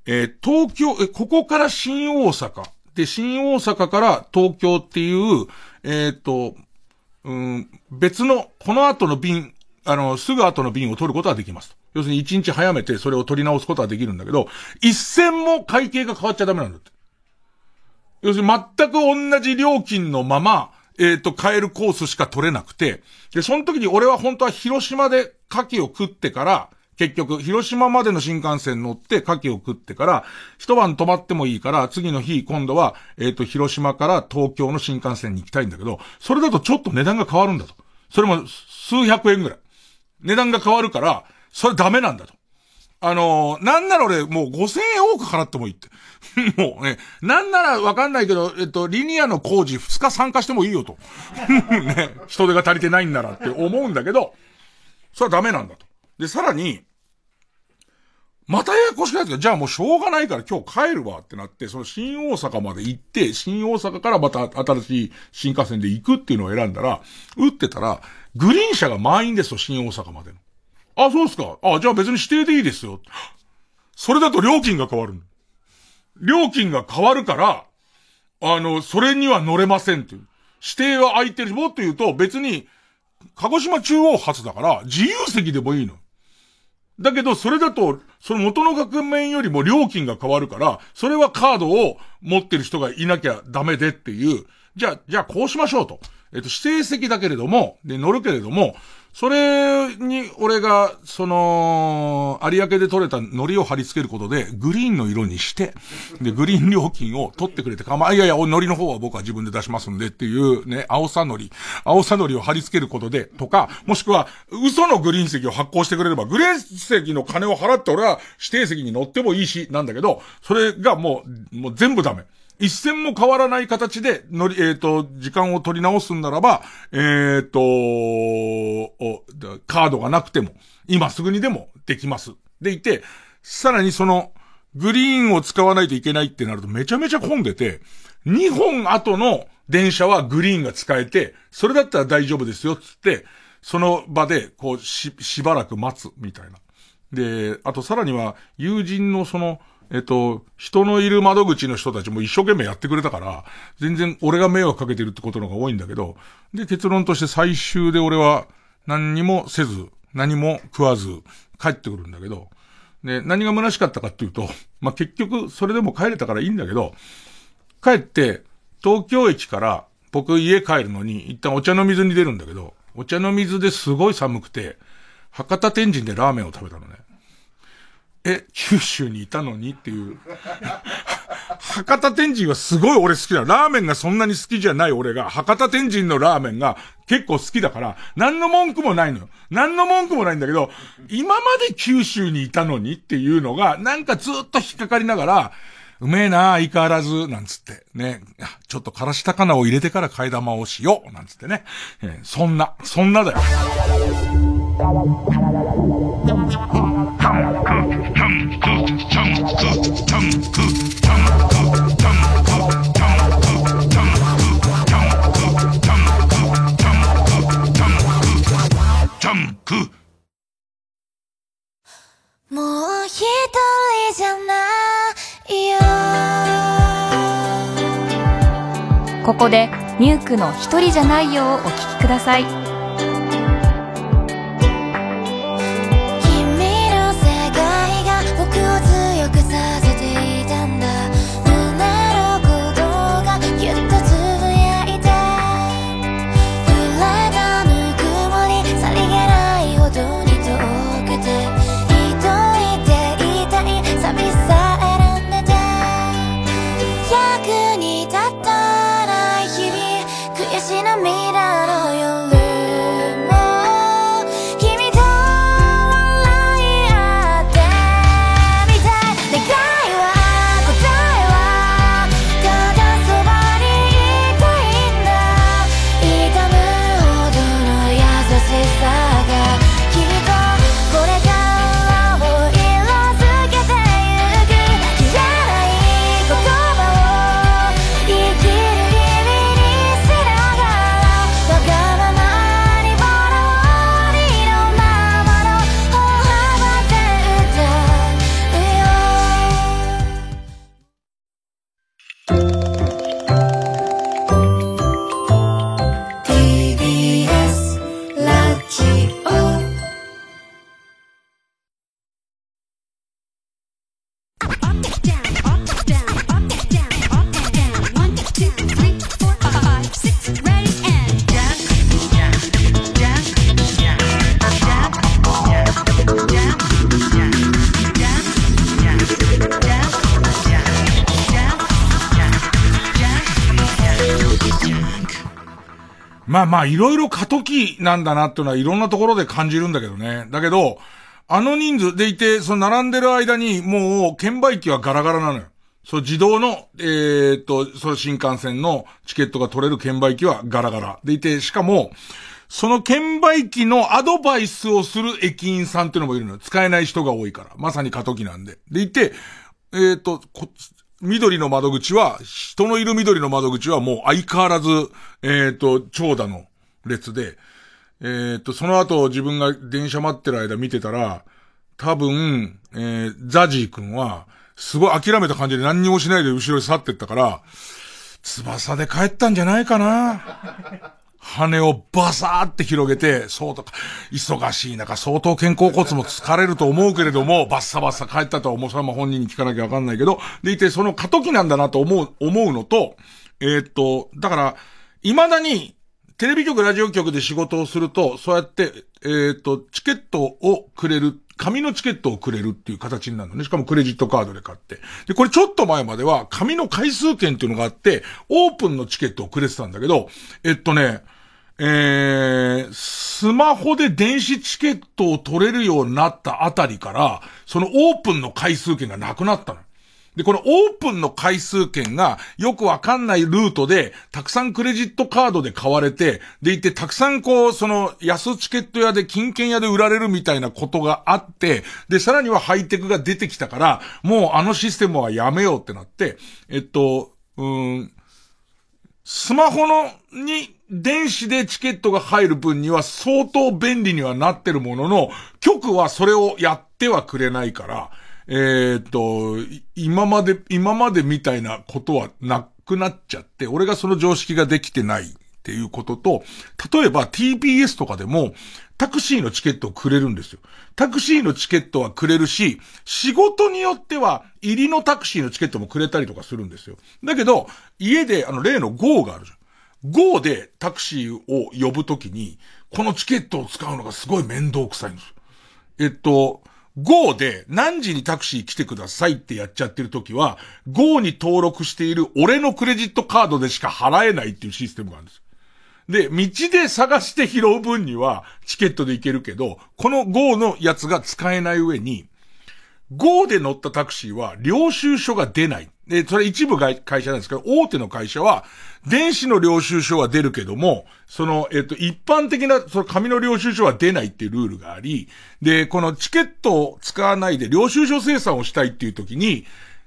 えー、東京、え、ここから新大阪。で、新大阪から東京っていう、えっ、ー、と、うん、別の、この後の便、あの、すぐ後の便を取ることはできます要するに一日早めてそれを取り直すことはできるんだけど、一銭も会計が変わっちゃダメなんだって。要するに全く同じ料金のまま、えっ、ー、と、買えるコースしか取れなくて、で、その時に俺は本当は広島で牡蠣を食ってから、結局、広島までの新幹線乗って牡蠣を食ってから、一晩泊まってもいいから、次の日、今度は、えっ、ー、と、広島から東京の新幹線に行きたいんだけど、それだとちょっと値段が変わるんだと。それも数百円ぐらい。値段が変わるから、それダメなんだと。あのー、なんなら俺、もう5000円多く払ってもいいって。もうね、なんならわかんないけど、えっと、リニアの工事2日参加してもいいよと。ね、人手が足りてないんならって思うんだけど、それはダメなんだと。で、さらに、またややこしくないですか？じゃあもうしょうがないから今日帰るわってなって、その新大阪まで行って、新大阪からまた新しい新幹線で行くっていうのを選んだら、打ってたら、グリーン車が満員ですよ、新大阪までの。あ、そうですか。あ、じゃあ別に指定でいいですよ。それだと料金が変わる。料金が変わるから、あの、それには乗れませんっていう。指定は空いてるし。もっと言うと別に、鹿児島中央発だから、自由席でもいいの。だけど、それだと、その元の額面よりも料金が変わるから、それはカードを持ってる人がいなきゃダメでっていう、じゃあ、じゃあこうしましょうと。えっと、指定席だけれども、で、乗るけれども、それに、俺が、その、有明で取れた海苔を貼り付けることで、グリーンの色にして、で、グリーン料金を取ってくれてかま、いやいや、海苔の方は僕は自分で出しますんでっていうね、青さ海苔、青さ海苔を貼り付けることで、とか、もしくは、嘘のグリーン席を発行してくれれば、グリーン席の金を払って俺は指定席に乗ってもいいし、なんだけど、それがもう、もう全部ダメ。一銭も変わらない形で乗り、えっ、ー、と、時間を取り直すんならば、えっ、ー、と、カードがなくても、今すぐにでもできます。でいて、さらにその、グリーンを使わないといけないってなるとめちゃめちゃ混んでて、2本後の電車はグリーンが使えて、それだったら大丈夫ですよ、つって、その場で、こう、し、しばらく待つ、みたいな。で、あとさらには、友人のその、えっと、人のいる窓口の人たちも一生懸命やってくれたから、全然俺が迷惑かけてるってことの方が多いんだけど、で、結論として最終で俺は何にもせず、何も食わず帰ってくるんだけど、で、何が虚しかったかっていうと、まあ、結局それでも帰れたからいいんだけど、帰って、東京駅から僕家帰るのに一旦お茶の水に出るんだけど、お茶の水ですごい寒くて、博多天神でラーメンを食べたのね。え、九州にいたのにっていう。博多天神はすごい俺好きだ。ラーメンがそんなに好きじゃない俺が、博多天神のラーメンが結構好きだから、何の文句もないのよ。何の文句もないんだけど、今まで九州にいたのにっていうのが、なんかずっと引っかかりながら、うめえな相変わらず、なんつって、ね。ちょっとからしたかなを入れてから替え玉をしよう、なんつってね。えー、そんな、そんなだよ。もう一人じゃないよ。ここでミュークの一人じゃないよをお聴きくださいあ、いろいろ過渡期なんだなっていうのはいろんなところで感じるんだけどね。だけど、あの人数でいて、その並んでる間に、もう、券売機はガラガラなのよ。そう、自動の、えー、っと、その新幹線のチケットが取れる券売機はガラガラ。でいて、しかも、その券売機のアドバイスをする駅員さんっていうのもいるのよ。使えない人が多いから。まさに過渡期なんで。でいて、えー、っと、緑の窓口は、人のいる緑の窓口はもう相変わらず、えっ、と、長蛇の列で、えっ、と、その後自分が電車待ってる間見てたら、多分、えー、ザジー君は、すごい諦めた感じで何にもしないで後ろに去ってったから、翼で帰ったんじゃないかな。羽をバサーって広げて、そうとか、忙しい中、相当肩甲骨も疲れると思うけれども、バッサバッサ帰ったとは思う。それは本人に聞かなきゃわかんないけど、でいて、その過渡期なんだなと思う、思うのと、えー、っと、だから、未だに、テレビ局、ラジオ局で仕事をすると、そうやって、えー、と、チケットをくれる、紙のチケットをくれるっていう形になるのね。しかもクレジットカードで買って。で、これちょっと前までは、紙の回数券っていうのがあって、オープンのチケットをくれてたんだけど、えっとね、えー、スマホで電子チケットを取れるようになったあたりから、そのオープンの回数券がなくなったの。で、このオープンの回数券がよくわかんないルートで、たくさんクレジットカードで買われて、でいて、たくさんこう、その安チケット屋で金券屋で売られるみたいなことがあって、で、さらにはハイテクが出てきたから、もうあのシステムはやめようってなって、えっと、うん、スマホの、に、電子でチケットが入る分には相当便利にはなってるものの、局はそれをやってはくれないから、えー、っと、今まで、今までみたいなことはなくなっちゃって、俺がその常識ができてないっていうことと、例えば TBS とかでも、タクシーのチケットをくれるんですよ。タクシーのチケットはくれるし、仕事によっては、入りのタクシーのチケットもくれたりとかするんですよ。だけど、家で、あの、例の GO があるじゃん。GO でタクシーを呼ぶときに、このチケットを使うのがすごい面倒くさいんですよ。えっと、GO で何時にタクシー来てくださいってやっちゃってる時は、GO に登録している俺のクレジットカードでしか払えないっていうシステムがあるんです。で、道で探して拾う分にはチケットで行けるけど、この GO のやつが使えない上に、GO で乗ったタクシーは領収書が出ない。で、それ一部会社なんですけど、大手の会社は、電子の領収書は出るけども、その、えっと、一般的な、その紙の領収書は出ないっていうルールがあり、で、このチケットを使わないで領収書生産をしたいっていう時に、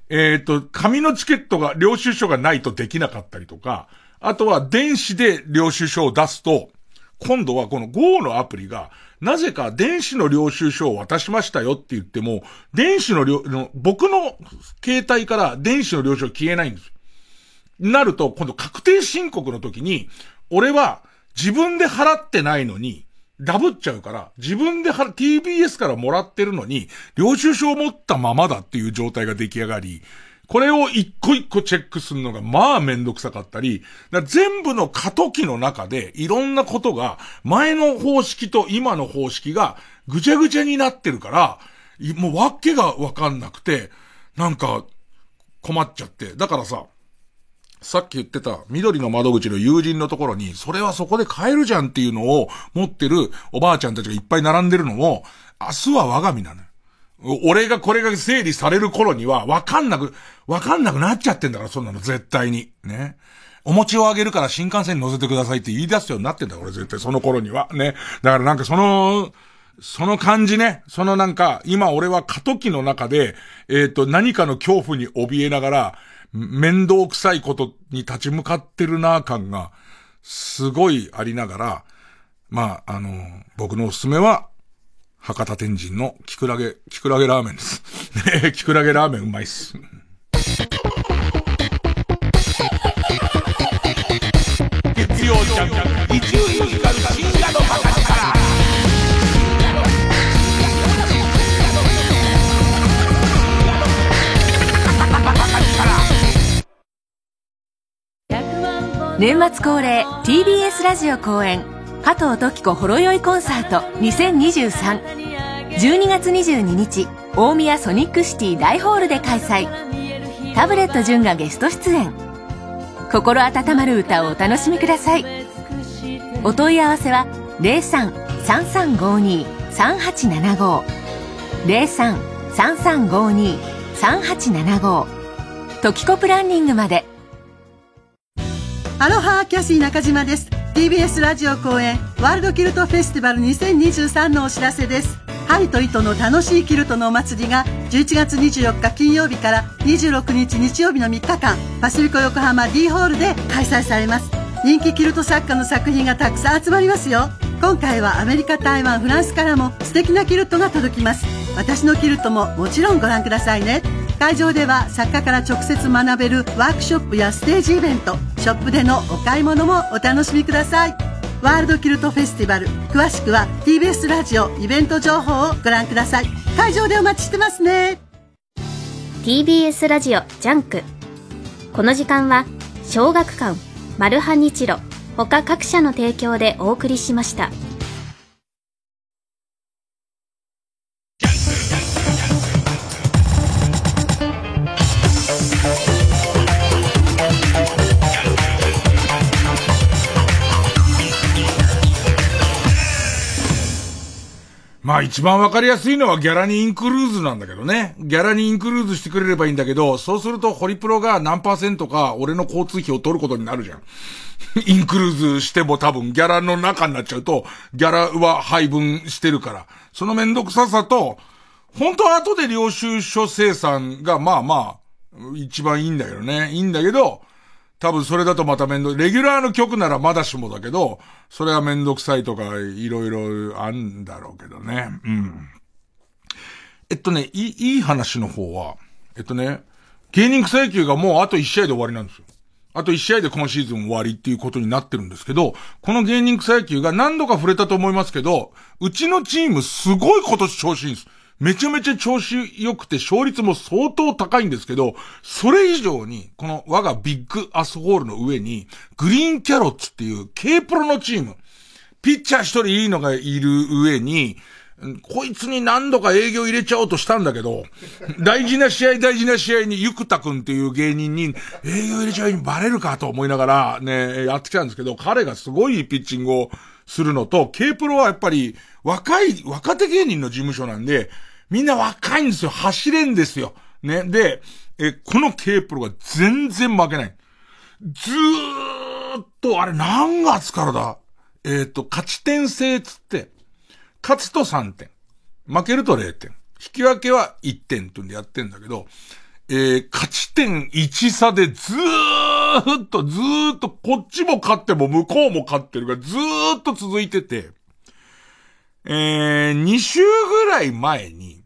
えっと、紙のチケットが、領収書がないとできなかったりとか、あとは電子で領収書を出すと、今度はこの Go のアプリが、なぜか電子の領収書を渡しましたよって言っても、電子の領、僕の携帯から電子の領収書消えないんです。なると、今度確定申告の時に、俺は自分で払ってないのに、ダブっちゃうから、自分で、TBS からもらってるのに、領収書を持ったままだっていう状態が出来上がり、これを一個一個チェックするのがまあめんどくさかったり、全部の過渡期の中でいろんなことが前の方式と今の方式がぐちゃぐちゃになってるから、もうわけがわかんなくて、なんか困っちゃって。だからさ、さっき言ってた緑の窓口の友人のところに、それはそこで買えるじゃんっていうのを持ってるおばあちゃんたちがいっぱい並んでるのも、明日は我が身なのよ。俺がこれが整理される頃には、わかんなく、わかんなくなっちゃってんだから、そんなの、絶対に。ね。お餅をあげるから新幹線に乗せてくださいって言い出すようになってんだ俺絶対その頃には。ね。だからなんかその、その感じね。そのなんか、今俺は過渡期の中で、えっ、ー、と、何かの恐怖に怯えながら、面倒くさいことに立ち向かってるな感が、すごいありながら、まあ、あの、僕のおすすめは、博多天神のキクラゲ、キクラゲラーメンです。ねキクラゲラーメンうまいっす。月曜ジャン伊集院光深夜の博士から年末恒例 TBS ラジオ公演加藤登紀子ほろ酔いコンサート202312月22日大宮ソニックシティ大ホールで開催。タブレット純がゲスト出演。心温まる歌をお楽しみください。お問い合わせは03-3352-3875 03-3352-3875トキコプランニングまで。アロハキャシー中島です。TBS ラジオ公演ワールドキルトフェスティバル2023のお知らせです。針と糸の楽しいキルトのお祭りが11月24日金曜日から26日日曜日の3日間パシフィコ横浜 D ホールで開催されます。人気キルト作家の作品がたくさん集まりますよ。今回はアメリカ台湾フランスからも素敵なキルトが届きます。私のキルトももちろんご覧くださいね。会場では作家から直接学べるワークショップやステージイベントショップでのお買い物もお楽しみください。ワールドキルトフェスティバル詳しくは TBS ラジオイベント情報をご覧ください。会場でお待ちしてますね。TBS ラジオ JUNK。この時間は小学館マルハニチロ他各社の提供でお送りしました。まあ一番わかりやすいのはギャラにインクルーズなんだけどね。ギャラにインクルーズしてくれればいいんだけど、そうするとホリプロが何パーセントか俺の交通費を取ることになるじゃん。インクルーズしても多分ギャラの中になっちゃうと、ギャラは配分してるから。そのめんどくささと、本当は後で領収書生産がまあまあ、一番いいんだけどね。いいんだけど、多分それだとまためんど、レギュラーの曲ならまだしもだけど、それはめんどくさいとか、いろいろあんだろうけどね。うん。えっとね、いい、いい話の方は、えっとね、芸人草野球がもうあと1試合で終わりなんですよ。あと1試合で今シーズン終わりっていうことになってるんですけど、この芸人草野球が何度か触れたと思いますけど、うちのチームすごい今年調子いいんです。めちゃめちゃ調子良くて勝率も相当高いんですけど、それ以上に、この我がビッグアスホールの上に、グリーンキャロッツっていう K プロのチーム、ピッチャー一人いいのがいる上に、こいつに何度か営業入れちゃおうとしたんだけど、大事な試合大事な試合にゆくたくんっていう芸人に営業入れちゃうにバレるかと思いながらね、やってきたんですけど、彼がすごいピッチングをするのと、K プロはやっぱり若い、若手芸人の事務所なんで、みんな若いんですよ。走れんですよ。ね。で、え、この K プロが全然負けない。ずーっと、あれ何月からだ？えっ、ー、と、勝ち点制つって、勝つと3点。負けると0点。引き分けは1点ってんでやってんだけど、えー、勝ち点1差でずーっと、ずーっと、こっちも勝っても向こうも勝ってるから、ずーっと続いてて、えー、2週ぐらい前に、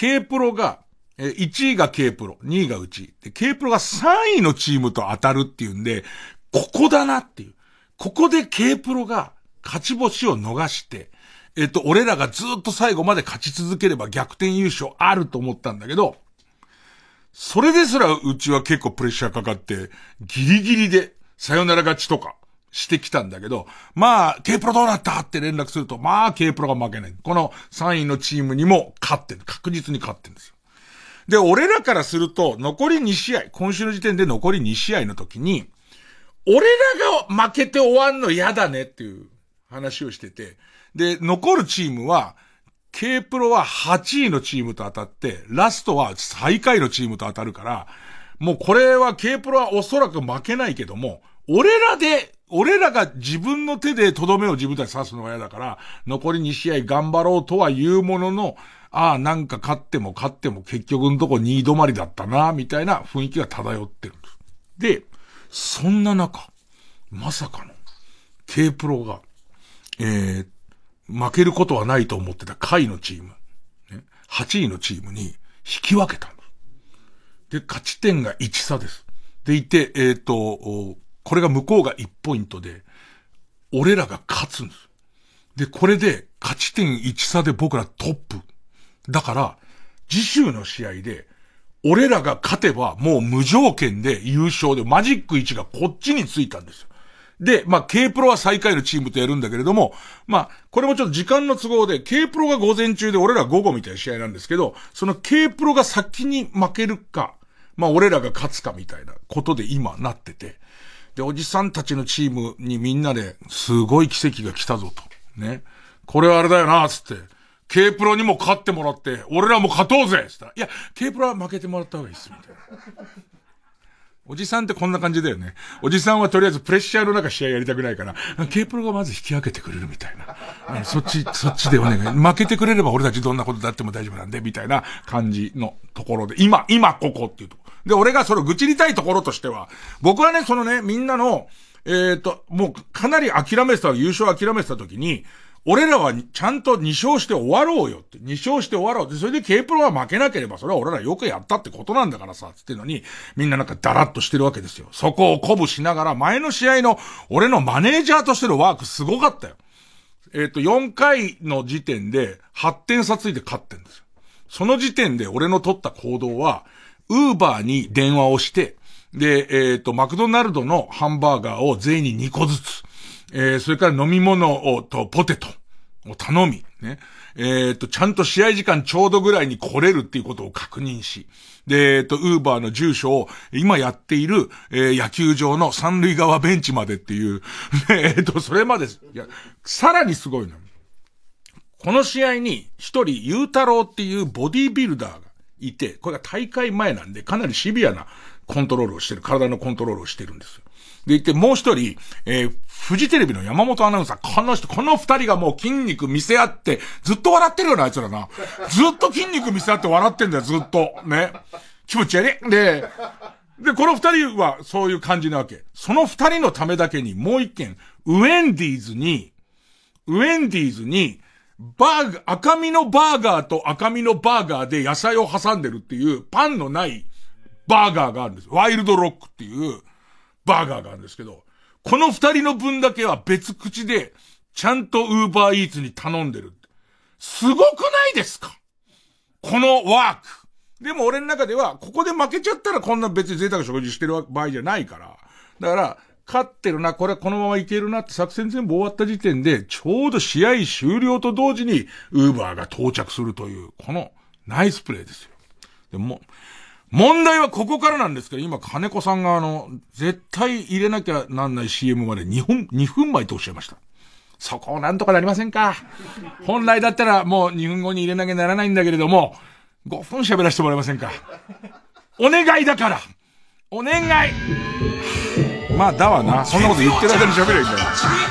K プロが、え1位が K プロ、2位がうち。で、K プロが3位のチームと当たるっていうんで、ここだなっていう。ここで K プロが勝ち星を逃して、えっと、俺らがずっと最後まで勝ち続ければ逆転優勝あると思ったんだけど、それですらうちは結構プレッシャーかかって、ギリギリで、さよなら勝ちとか、してきたんだけど、まあ、K プロどうなったって連絡すると、まあ、K プロが負けない。この3位のチームにも勝ってる。確実に勝ってるんですよ。で、俺らからすると、残り2試合、今週の時点で残り2試合の時に、俺らが負けて終わんの嫌だねっていう話をしてて、で、残るチームは、K プロは8位のチームと当たって、ラストは最下位のチームと当たるから、もうこれは K プロはおそらく負けないけども、俺らで俺らが自分の手でとどめを自分たち刺すのが嫌だから、残り2試合頑張ろうとは言うものの、ああ、なんか勝っても勝っても結局のとこ2位止まりだったな、みたいな雰囲気が漂ってるんです。で、そんな中、まさかの、K プロが、えー、負けることはないと思ってた下位のチーム、ね、8位のチームに引き分けたんです。で、勝ち点が1差です。でいて、えっ、ー、と、これが向こうが1ポイントで、俺らが勝つんです。で、これで勝ち点1差で僕らトップ。だから、次週の試合で、俺らが勝てばもう無条件で優勝でマジック1がこっちについたんですよ。で、まあ、K プロは最下位のチームとやるんだけれども、まあ、これもちょっと時間の都合で、K プロが午前中で俺ら午後みたいな試合なんですけど、その K プロが先に負けるか、まあ、俺らが勝つかみたいなことで今なってて、で、おじさんたちのチームにみんなで、すごい奇跡が来たぞと。ね。これはあれだよな、つって。K プロにも勝ってもらって、俺らも勝とうぜつったら、いや、K プロは負けてもらった方がいいっす、みたいな。おじさんってこんな感じだよね。おじさんはとりあえずプレッシャーの中試合やりたくないから、K プロがまず引き分けてくれるみたいな。そっち、そっちでお願い。負けてくれれば俺たちどんなことだっても大丈夫なんで、みたいな感じのところで、今、今ここっていうとこで、俺がそれを愚痴りたいところとしては、僕はね、そのね、みんなの、えっ、ー、と、もうかなり諦めてた、優勝諦めてた時に、俺らはちゃんと2勝して終わろうよって。2勝して終わろう。で、それで K プロは負けなければ、それは俺らよくやったってことなんだからさ、つってのに、みんななんかダラッとしてるわけですよ。そこを鼓舞しながら、前の試合の、俺のマネージャーとしてのワークすごかったよ。えっ、ー、と、4回の時点で、8点差ついて勝ってんですよ。その時点で俺の取った行動は、ウーバーに電話をして、で、えっ、ー、と、マクドナルドのハンバーガーを全員に2個ずつ、えー、それから飲み物を、と、ポテトを頼み、ね。えっ、ー、と、ちゃんと試合時間ちょうどぐらいに来れるっていうことを確認し、で、えっ、と、ウーバーの住所を、今やっている、えー、野球場の三塁側ベンチまでっていう、えっ、と、それまで、いや、さらにすごいの。この試合に、一人、ゆうたろうっていうボディービルダーがいて、これが大会前なんで、かなりシビアなコントロールをしてる、体のコントロールをしてるんですよ。でいて、もう一人、えー、フジテレビの山本アナウンサー、この人、この二人がもう筋肉見せ合って、ずっと笑ってるよな、あいつらな。ずっと筋肉見せ合って笑ってんだよ、ずっと。ね。気持ち悪い。で、で、この二人はそういう感じなわけ。その二人のためだけにもう一件、ウェンディーズに、ウェンディーズに、バーガー、赤身のバーガーと赤身のバーガーで野菜を挟んでるっていうパンのないバーガーがあるんです。ワイルドロックっていうバーガーがあるんですけど、この二人の分だけは別口で、ちゃんとウーバーイーツに頼んでる。すごくないですか？このワーク。でも俺の中では、ここで負けちゃったらこんな別に贅沢食事してる場合じゃないから。だから、勝ってるな、これこのままいけるなって作戦全部終わった時点で、ちょうど試合終了と同時に、ウーバーが到着するという、このナイスプレーですよ。でも、問題はここからなんですけど、今金子さんがあの、絶対入れなきゃなんない CM まで2分、2分前とおっしゃいました。そこをなんとかなりませんか本来だったらもう2分後に入れなきゃならないんだけれども、5分喋らせてもらえませんかお願いだからお願いまあ、だわな。そんなこと言ってる間に喋ればいいんだよ。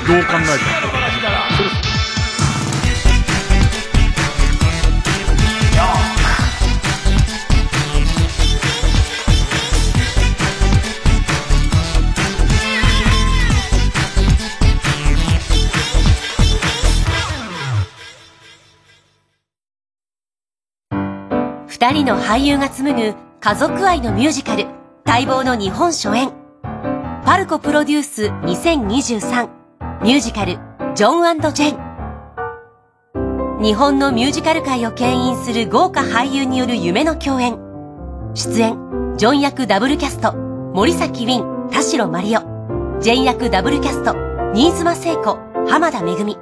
どう考えても。二人の俳優が紡ぐ家族愛のミュージカル、待望の日本初演。パルコプロデュース2023ミュージカル、ジョンジェン。日本のミュージカル界を牽引する豪華俳優による夢の共演。出演、ジョン役ダブルキャスト、森崎ウィン、田代マリオ。ジェン役ダブルキャスト、新妻聖子、浜田めぐみ。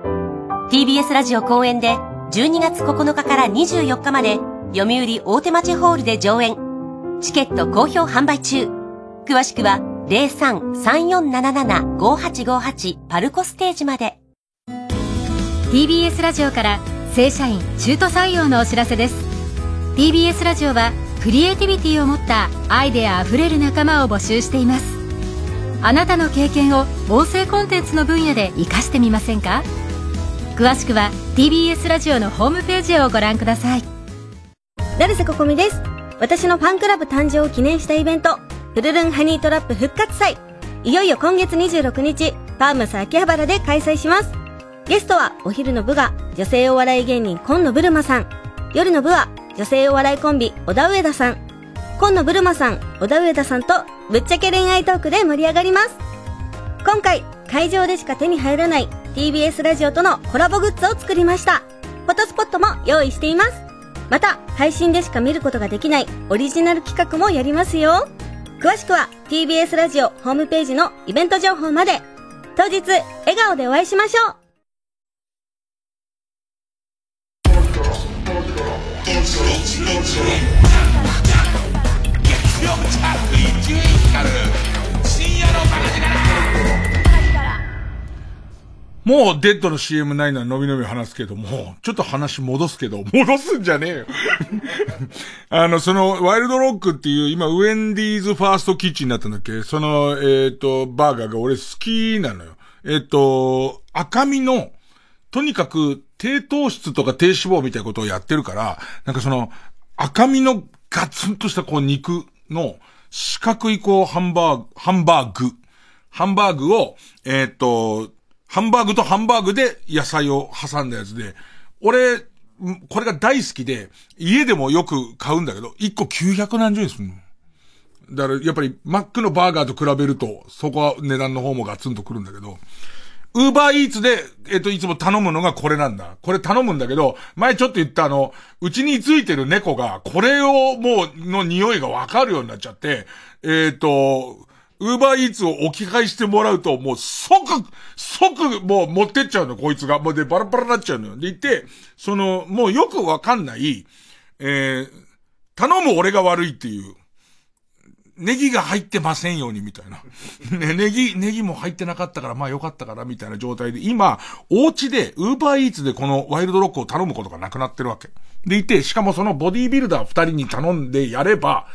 TBS ラジオ公演で12月9日から24日まで読売大手町ホールで上演。チケット好評販売中。詳しくは03-3477-5858パルコステージまで。TBS ラジオから正社員中途採用のお知らせです。TBS ラジオはクリエイティビティを持ったアイデアあふれる仲間を募集しています。あなたの経験を音声コンテンツの分野で活かしてみませんか？詳しくは TBS ラジオのホームページをご覧ください。成瀬ここみです。私のファンクラブ誕生を記念したイベント、フルルンハニートラップ復活祭。いよいよ今月26日、パームス秋葉原で開催します。ゲストは、お昼の部が、女性お笑い芸人、今野ブルマさん。夜の部は、女性お笑いコンビ、小田上田さん。今野ブルマさん、小田上田さんと、ぶっちゃけ恋愛トークで盛り上がります。今回、会場でしか手に入らない TBS ラジオとのコラボグッズを作りました。フォトスポットも用意しています。また、配信でしか見ることができないオリジナル企画もやりますよ。詳しくは TBS ラジオホームページのイベント情報まで。当日、笑顔でお会いしましょうもうデッドの CM ないのはのびのび話すけども、ちょっと話戻すけど、戻すんじゃねえよ あの、その、ワイルドロックっていう、今、ウェンディーズファーストキッチンになったんだっけ？その、えっ、ー、と、バーガーが俺好きなのよ。えっ、ー、と、赤身の、とにかく低糖質とか低脂肪みたいなことをやってるから、なんかその、赤身のガツンとしたこう肉の四角いこうハンバーグ、ハンバーグ、ハンバーグを、えっ、ー、と、ハンバーグとハンバーグで野菜を挟んだやつで、俺、これが大好きで、家でもよく買うんだけど、1個900何十円するの。だから、やっぱり、マックのバーガーと比べると、そこは値段の方もガツンとくるんだけど、ウーバーイーツで、えっと、いつも頼むのがこれなんだ。これ頼むんだけど、前ちょっと言ったあの、うちについてる猫が、これをもう、の匂いがわかるようになっちゃって、えっ、と、ウーバーイーツを置き配してもらうと、もう即、即もう持ってっちゃうの、こいつが。もうで、バラバラになっちゃうのよ。で、言って、その、もうよくわかんない、えー、頼む俺が悪いっていう、ネギが入ってませんようにみたいな。ね、ネギ、ネギも入ってなかったからまあよかったからみたいな状態で、今、お家で、ウーバーイーツでこのワイルドロックを頼むことがなくなってるわけ。でいて、しかもそのボディービルダー二人に頼んでやれば、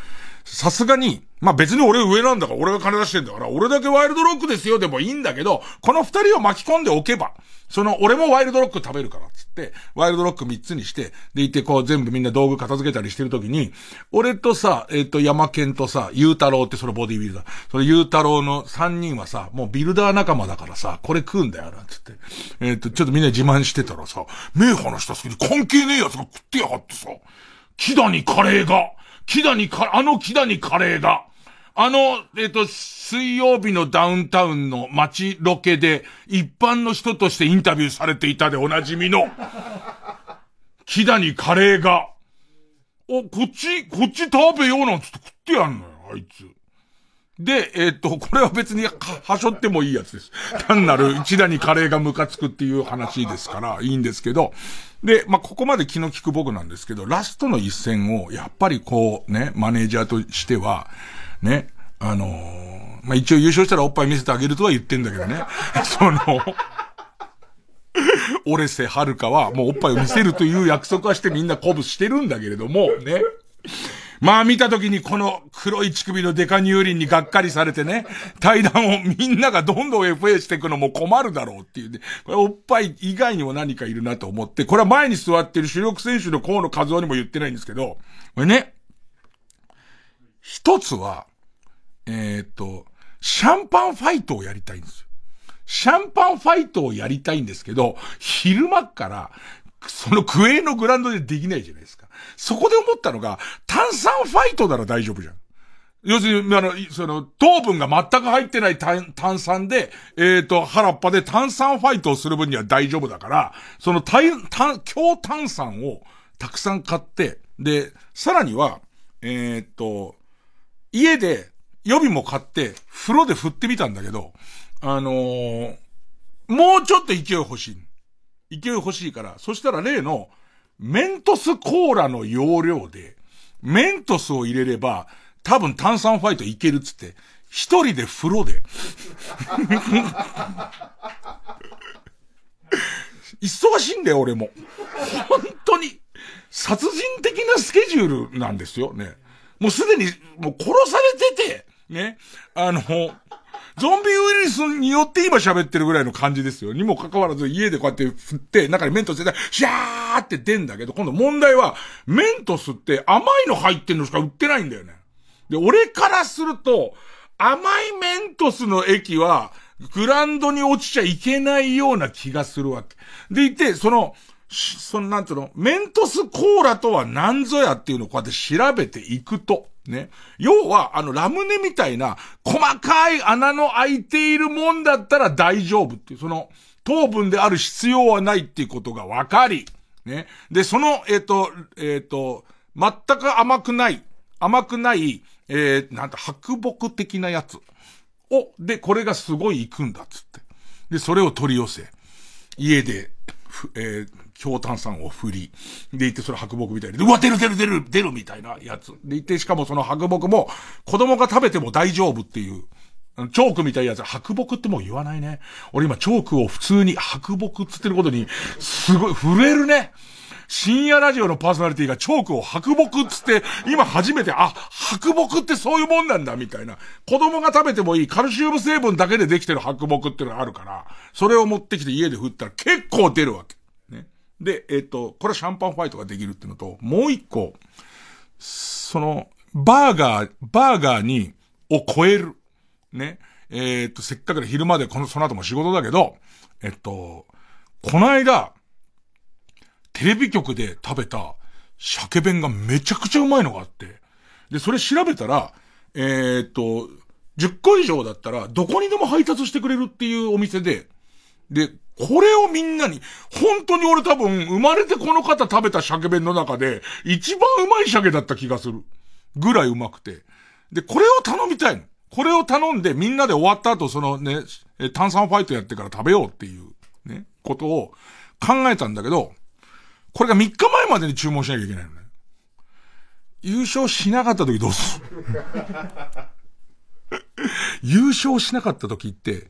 さすがに、まあ別に俺上なんだから、俺が金出してんだから、俺だけワイルドロックですよでもいいんだけど、この二人を巻き込んでおけば、その、俺もワイルドロック食べるから、つって、ワイルドロック三つにして、でいてこう全部みんな道具片付けたりしてるときに、俺とさ、えっ、ー、と、山県とさ、ゆうたろうってそのボディビルダー。そのゆうたろうの三人はさ、もうビルダー仲間だからさ、これ食うんだよ、なんつって。えっ、ー、と、ちょっとみんな自慢してたらさ、目離した隙に関係ねえ奴が食ってやがってさ、木田にカレーが、木田にか、あの木田にカレーが、あの、えっ、と、水曜日のダウンタウンの街ロケで、一般の人としてインタビューされていたでおなじみの、木田にカレーが、お、こっち、こっち食べようなんつって食ってやんのよ、あいつ。で、えっ、と、これは別には、はしょってもいいやつです。単なる一打にカレーがムカつくっていう話ですから、いいんですけど、で、まあ、ここまで気の利く僕なんですけど、ラストの一戦を、やっぱりこう、ね、マネージャーとしては、ね、あのー、まあ、一応優勝したらおっぱい見せてあげるとは言ってんだけどね。その、オレセはるかはもうおっぱいを見せるという約束はしてみんな鼓舞してるんだけれども、ね。まあ見た時にこの黒い乳首のデカ乳輪にがっかりされてね、対談をみんながどんどん FA していくのも困るだろうっていうね。これおっぱい以外にも何かいるなと思って、これは前に座ってる主力選手の河野和夫にも言ってないんですけど、これね、一つは、えー、っと、シャンパンファイトをやりたいんですよ。シャンパンファイトをやりたいんですけど、昼間から、そのクエのグランドでできないじゃないですか。そこで思ったのが、炭酸ファイトなら大丈夫じゃん。要するに、あの、その、糖分が全く入ってない炭酸で、えっ、ー、と、腹っぱで炭酸ファイトをする分には大丈夫だから、その、炭、炭、強炭酸をたくさん買って、で、さらには、えっ、ー、と、家で予備も買って、風呂で振ってみたんだけど、あのー、もうちょっと勢い欲しい。勢い欲しいから、そしたら例の、メントスコーラの容量で、メントスを入れれば、多分炭酸ファイトいけるっつって、一人で風呂で。忙しいんだよ、俺も。本当に、殺人的なスケジュールなんですよね。もうすでに、もう殺されてて、ね。あの、ゾンビウイルスによって今喋ってるぐらいの感じですよ。にもかかわらず家でこうやって振って、中にメントスで、シャーって出んだけど、今度問題は、メントスって甘いの入ってんのしか売ってないんだよね。で、俺からすると、甘いメントスの液は、グランドに落ちちゃいけないような気がするわけ。でいて、その、その、なんつうの、メントスコーラとは何ぞやっていうのをこうやって調べていくと、ね。要は、あの、ラムネみたいな、細かい穴の開いているもんだったら大丈夫っていう、その、糖分である必要はないっていうことが分かり、ね。で、その、えっ、ー、と、えっ、ー、と、全く甘くない、甘くない、えー、なんて、白木的なやつを、で、これがすごい行くんだっつって。で、それを取り寄せ、家で、えー、強炭酸を振り、でいてそれ白木みたいに、うわ、出る出る出る出るみたいなやつ。でいて、しかもその白木も、子供が食べても大丈夫っていう、チョークみたいなやつ、白木ってもう言わないね。俺今チョークを普通に白木っつってることに、すごい、震えるね。深夜ラジオのパーソナリティがチョークを白木っつって、今初めて、あ、白木ってそういうもんなんだ、みたいな。子供が食べてもいいカルシウム成分だけでできてる白木ってのがあるから、それを持ってきて家で振ったら結構出るわけ。で、えっ、と、これはシャンパンファイトができるっていうのと、もう一個、その、バーガー、バーガーに、を超える。ね。えー、っと、せっかくで昼までこの、その後も仕事だけど、えっと、この間、テレビ局で食べた鮭弁がめちゃくちゃうまいのがあって、で、それ調べたら、えー、っと、10個以上だったら、どこにでも配達してくれるっていうお店で、で、これをみんなに、本当に俺多分、生まれてこの方食べた鮭弁の中で、一番うまい鮭だった気がする。ぐらいうまくて。で、これを頼みたいの。これを頼んでみんなで終わった後、そのね、炭酸ファイトやってから食べようっていう、ね、ことを考えたんだけど、これが3日前までに注文しなきゃいけないのね。優勝しなかった時どうする？優勝しなかった時って、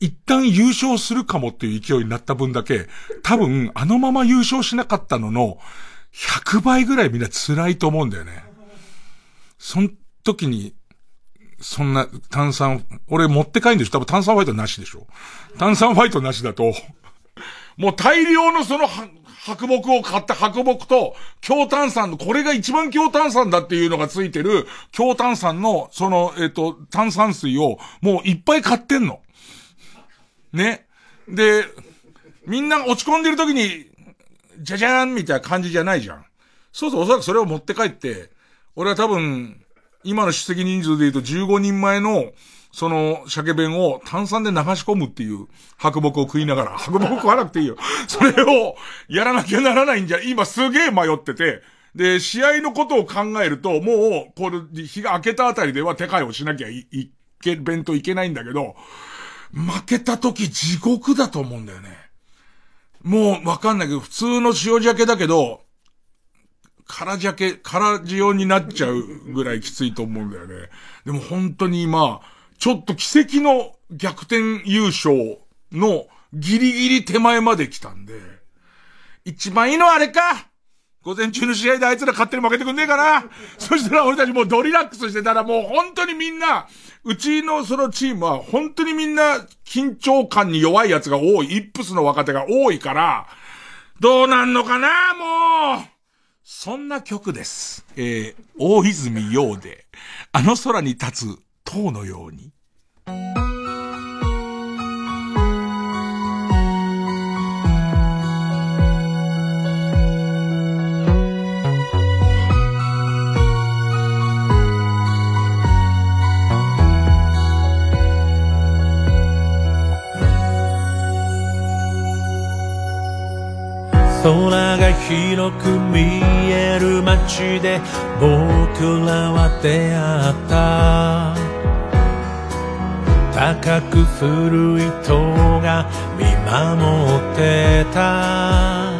一旦優勝するかもっていう勢いになった分だけ、多分あのまま優勝しなかったのの、100倍ぐらいみんな辛いと思うんだよね。そん時に、そんな炭酸、俺持って帰るんでしょ？多分炭酸ファイトなしでしょ炭酸ファイトなしだと、もう大量のその白木を買った白木と、強炭酸の、これが一番強炭酸だっていうのがついてる、強炭酸の、その、えっ、と、炭酸水を、もういっぱい買ってんの。ね。で、みんな落ち込んでる時に、じゃじゃーんみたいな感じじゃないじゃん。そうそう、おそらくそれを持って帰って、俺は多分、今の出席人数で言うと15人前の、その、鮭弁を炭酸で流し込むっていう白木を食いながら、白木食わなくていいよ。それをやらなきゃならないんじゃ、今すげえ迷ってて、で、試合のことを考えると、もう、これ、日が明けたあたりでは手配をしなきゃい、いけ、弁当いけないんだけど、負けた時地獄だと思うんだよね。もうわかんないけど、普通の塩鮭だけど、空鮭、空塩になっちゃうぐらいきついと思うんだよね。でも本当に今、ちょっと奇跡の逆転優勝のギリギリ手前まで来たんで、一番いいのはあれか午前中の試合であいつら勝手に負けてくんねえかな そしたら俺たちもうドリラックスしてたらもう本当にみんな、うちのそのチームは本当にみんな緊張感に弱い奴が多い、イップスの若手が多いから、どうなんのかなもうそんな曲です。えー、大泉洋で、あの空に立つ塔のように。空が広く見える街で僕らは出会った。高く古い塔が見守ってた。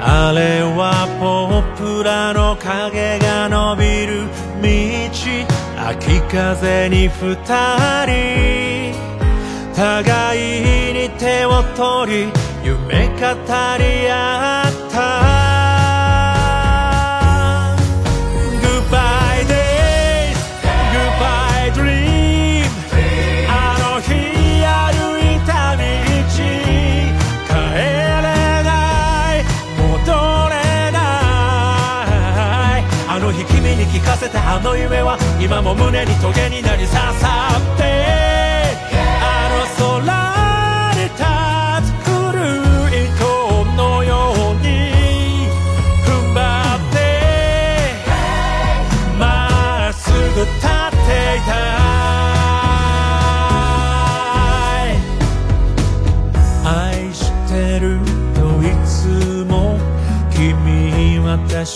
あれはポップラの影が伸びる道。秋風に二人。互いに手を取り夢語り合った。Goodbye days Goodbye dream あの日歩いた道帰れない戻れない。あの日君に聞かせたあの夢は今も胸にトゲになり刺さって。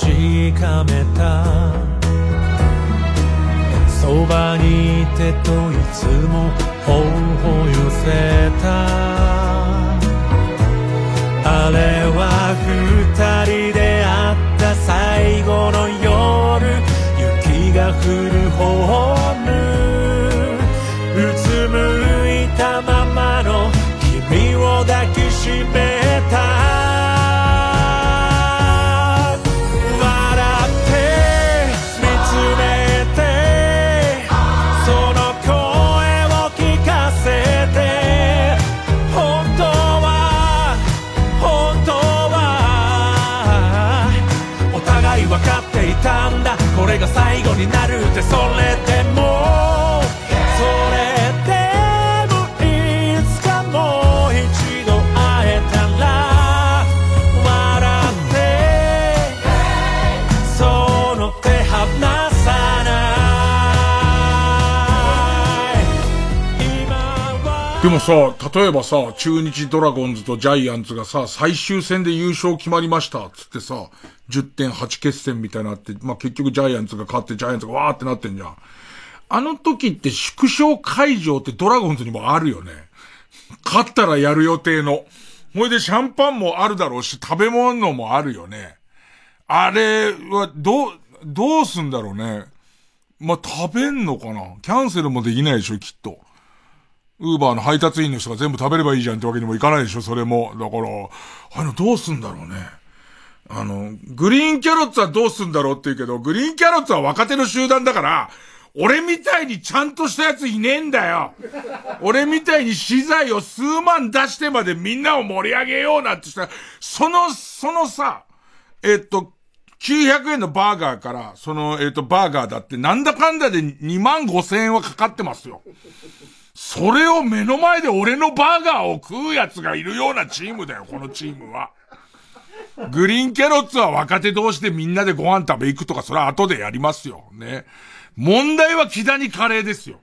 確かめた。そばにいてといつも頬を寄せた。あれは二人で会った最後の夜。雪が降るホもさ、例えばさ、中日ドラゴンズとジャイアンツがさ、最終戦で優勝決まりました、つってさ、10.8決戦みたいなって、まあ、結局ジャイアンツが勝ってジャイアンツがわーってなってんじゃん。あの時って縮小会場ってドラゴンズにもあるよね。勝ったらやる予定の。ほいでシャンパンもあるだろうし、食べ物もあるよね。あれは、どう、どうすんだろうね。まあ、食べんのかなキャンセルもできないでしょ、きっと。ウーバーの配達員の人が全部食べればいいじゃんってわけにもいかないでしょ、それも。だから、あの、どうすんだろうね。あの、グリーンキャロッツはどうすんだろうって言うけど、グリーンキャロッツは若手の集団だから、俺みたいにちゃんとしたやついねえんだよ。俺みたいに資材を数万出してまでみんなを盛り上げようなんてしたら、その、そのさ、えっと、900円のバーガーから、その、えっと、バーガーだってなんだかんだで2万5千円はかかってますよ。それを目の前で俺のバーガーを食う奴がいるようなチームだよ、このチームは。グリーンキャロッツは若手同士でみんなでご飯食べ行くとか、それは後でやりますよ。ね。問題は木田にカレーですよ。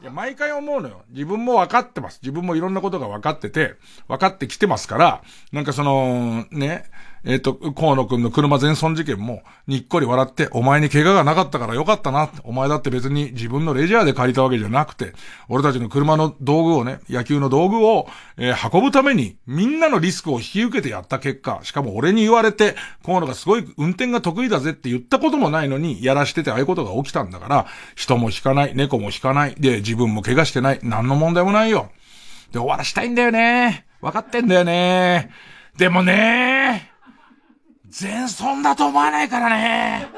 いや、毎回思うのよ。自分も分かってます。自分もいろんなことが分かってて、分かってきてますから、なんかその、ね、えっ、ー、と、河野くんの車全損事件も、にっこり笑って、お前に怪我がなかったからよかったな。お前だって別に自分のレジャーで借りたわけじゃなくて、俺たちの車の道具をね、野球の道具を、えー、運ぶために、みんなのリスクを引き受けてやった結果、しかも俺に言われて、河野がすごい運転が得意だぜって言ったこともないのに、やらしててああいうことが起きたんだから、人も引かない、猫も引かない、で、自分も怪我してない、何の問題もないよ。で、終わらしたいんだよね。分かってんだよね。でもね全損だと思わないからね。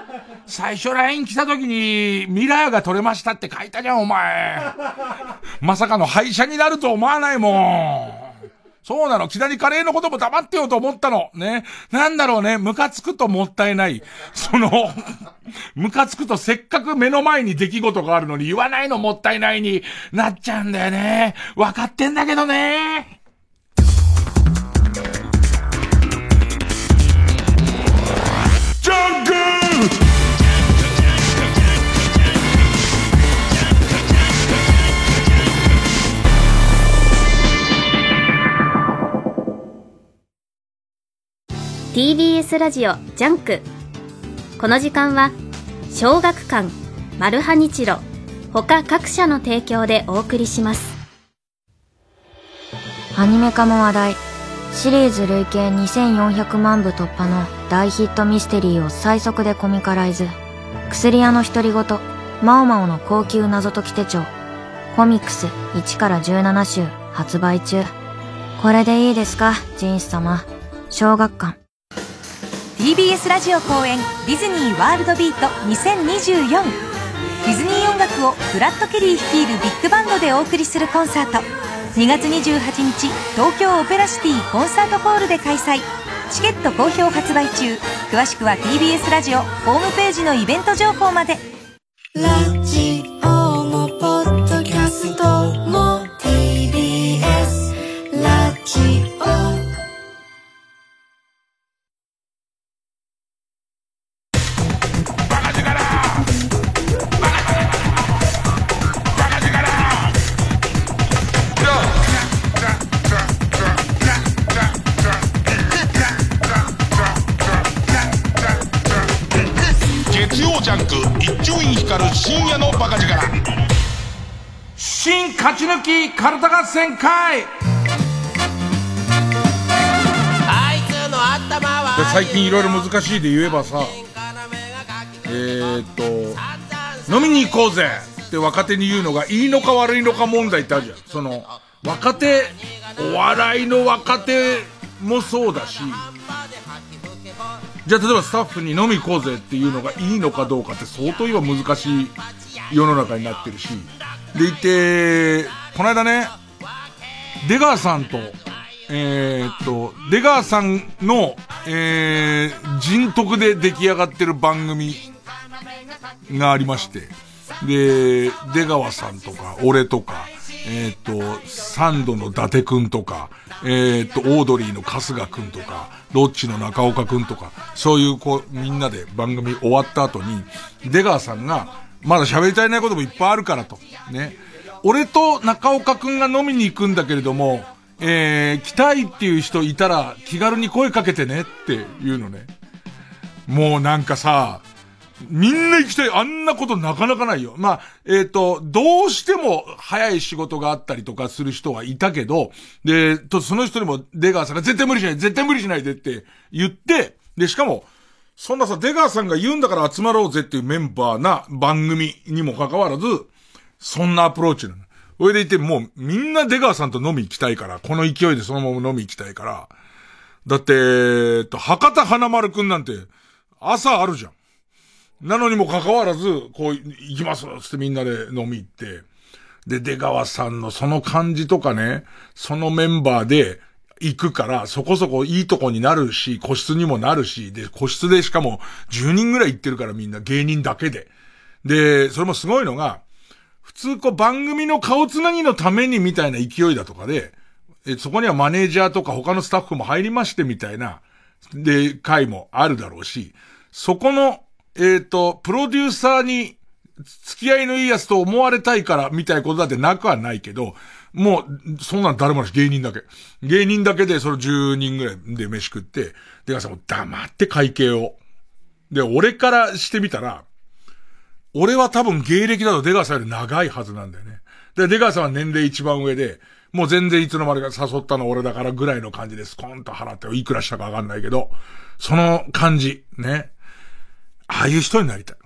最初 LINE 来た時に、ミラーが取れましたって書いたじゃん、お前。まさかの廃車になると思わないもん。そうなの。木谷カレーのことも黙ってようと思ったの。ね。なんだろうね。ムカつくともったいない。その、ムカつくとせっかく目の前に出来事があるのに言わないのもったいないになっちゃうんだよね。わかってんだけどね。TBS ラジオジャンク。この時間は小学館マルハニチロ他各社の提供でお送りします。アニメ化も話題。シリーズ累計2400万部突破の大ヒットミステリーを最速でコミカライズ。薬屋の独り言マオマオの高級謎解き手帳。コミックス1から17週発売中。これでいいですか？ジンス様。小学館。TBS ラジオ公演ディズニーワールドビート2024ディズニー音楽をブラッド・ケリー率いるビッグバンドでお送りするコンサート。2月28日東京オペラシティコンサートホールで開催。チケット好評発売中。詳しくは TBS ラジオホームページのイベント情報まで。ラジオカルタ合戦会。最近いろいろ難しいで言えばさえー、っと飲みに行こうぜって若手に言うのがいいのか悪いのか問題ってあるじゃん。その若手お笑いの若手もそうだし。じゃあ例えばスタッフに飲み行こうぜっていうのがいいのかどうかって相当今難しい世の中になってるしでいて、この間ね、出川さんと、えー、っと、出川さんの、えー、人徳で出来上がってる番組がありまして、で、出川さんとか、俺とか、えっ、と、サンドの伊達くんとか、えっ、と、オードリーの春日くんとか、ロッチの中岡くんとか、そういうこう、みんなで番組終わった後に、出川さんが、まだ喋り足りないこともいっぱいあるからと。ね。俺と中岡くんが飲みに行くんだけれども、えー、来たいっていう人いたら気軽に声かけてねっていうのね。もうなんかさ、みんな行きたい。あんなことなかなかないよ。まあ、えっ、ー、と、どうしても早い仕事があったりとかする人はいたけど、で、と、その人にも出川さんが絶対無理しない、絶対無理しないでって言って、で、しかも、そんなさ、出川さんが言うんだから集まろうぜっていうメンバーな番組にもかかわらず、そんなアプローチなの。それでいて、もうみんな出川さんと飲み行きたいから、この勢いでそのまま飲み行きたいから。だって、えっと、博多花丸くんなんて、朝あるじゃん。なのにもかかわらず、こう、行きますつってみんなで飲み行って。で、出川さんのその感じとかね、そのメンバーで行くから、そこそこいいとこになるし、個室にもなるし、で、個室でしかも10人ぐらい行ってるからみんな芸人だけで。で、それもすごいのが、普通こう番組の顔つなぎのためにみたいな勢いだとかで、え、そこにはマネージャーとか他のスタッフも入りましてみたいな、で、回もあるだろうし、そこのえっ、ー、と、プロデューサーに付き合いのいいやつと思われたいからみたいなことだってなくはないけど、もう、そんなん誰もなし、芸人だけ。芸人だけでその10人ぐらいで飯食って、でかさんも黙って会計を。で、俺からしてみたら、俺は多分芸歴だと出川さんより長いはずなんだよね。で、出川さんは年齢一番上で、もう全然いつの間にか誘ったの俺だからぐらいの感じです。コーンと払って、いくらしたかわかんないけど、その感じ、ね。ああいう人になりたい。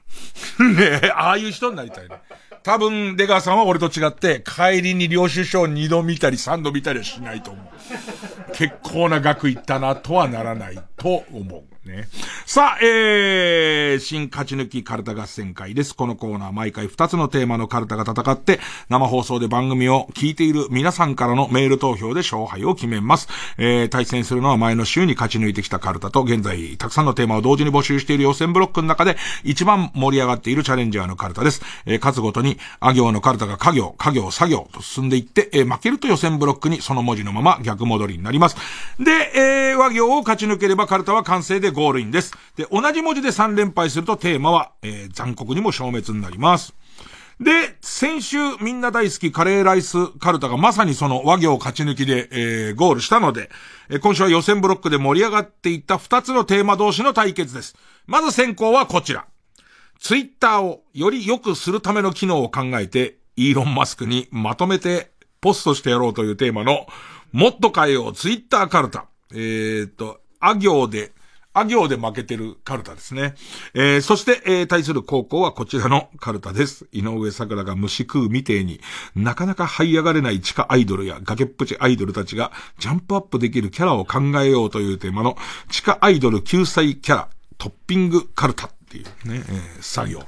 ねああいう人になりたいね。多分、出川さんは俺と違って、帰りに領収書を二度見たり三度見たりはしないと思う。結構な額いったなとはならないと思う。ね。さあ、えー、新勝ち抜きカルタ合戦会です。このコーナー毎回2つのテーマのカルタが戦って、生放送で番組を聞いている皆さんからのメール投票で勝敗を決めます。えー、対戦するのは前の週に勝ち抜いてきたカルタと、現在たくさんのテーマを同時に募集している予選ブロックの中で、一番盛り上がっているチャレンジャーのカルタです。えー、勝つごとに、あ行のカルタが家業、家業、作業と進んでいって、えー、負けると予選ブロックにその文字のまま逆戻りになります。で、えー、和行を勝ち抜ければカルタは完成でゴールインです。で、同じ文字で3連敗するとテーマは、えー、残酷にも消滅になります。で、先週みんな大好きカレーライスカルタがまさにその和行勝ち抜きで、えー、ゴールしたので、えー、今週は予選ブロックで盛り上がっていった2つのテーマ同士の対決です。まず先行はこちら。ツイッターをより良くするための機能を考えて、イーロン・マスクにまとめてポストしてやろうというテーマの、もっと変えようツイッターカルタ。えー、っと、あ行であ行で負けてるカルタですね。えー、そして、えー、対する高校はこちらのカルタです。井上桜が虫食うみてえに、なかなか這い上がれない地下アイドルや崖っぷちアイドルたちがジャンプアップできるキャラを考えようというテーマの地下アイドル救済キャラトッピングカルタっていうね、えー、作業。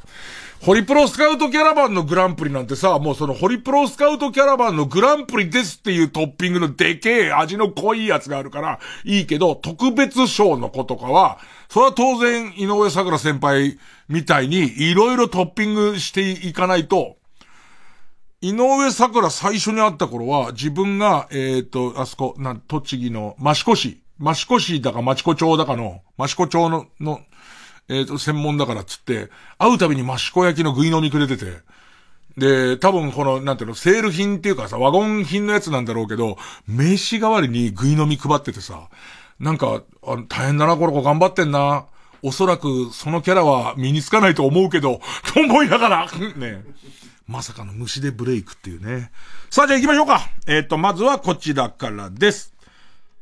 ホリプロスカウトキャラバンのグランプリなんてさ、もうそのホリプロスカウトキャラバンのグランプリですっていうトッピングのでけえ味の濃いやつがあるから、いいけど、特別賞の子とかは、それは当然井上桜先輩みたいにいろいろトッピングしていかないと、井上桜最初に会った頃は、自分が、えっ、と、あそこ、なん、栃木の、益子市、益子市だか益子町だかの、益子町の、の、えっ、ー、と、専門だからっつって、会うたびに益子焼きの具飲みくれてて、で、多分この、なんていうの、セール品っていうかさ、ワゴン品のやつなんだろうけど、名刺代わりに具飲み配っててさ、なんか、あ大変だな、この子頑張ってんな。おそらく、そのキャラは身につかないと思うけど、と思いながら、ね。まさかの虫でブレイクっていうね。さあ、じゃあ行きましょうか。えっ、ー、と、まずはこちらからです。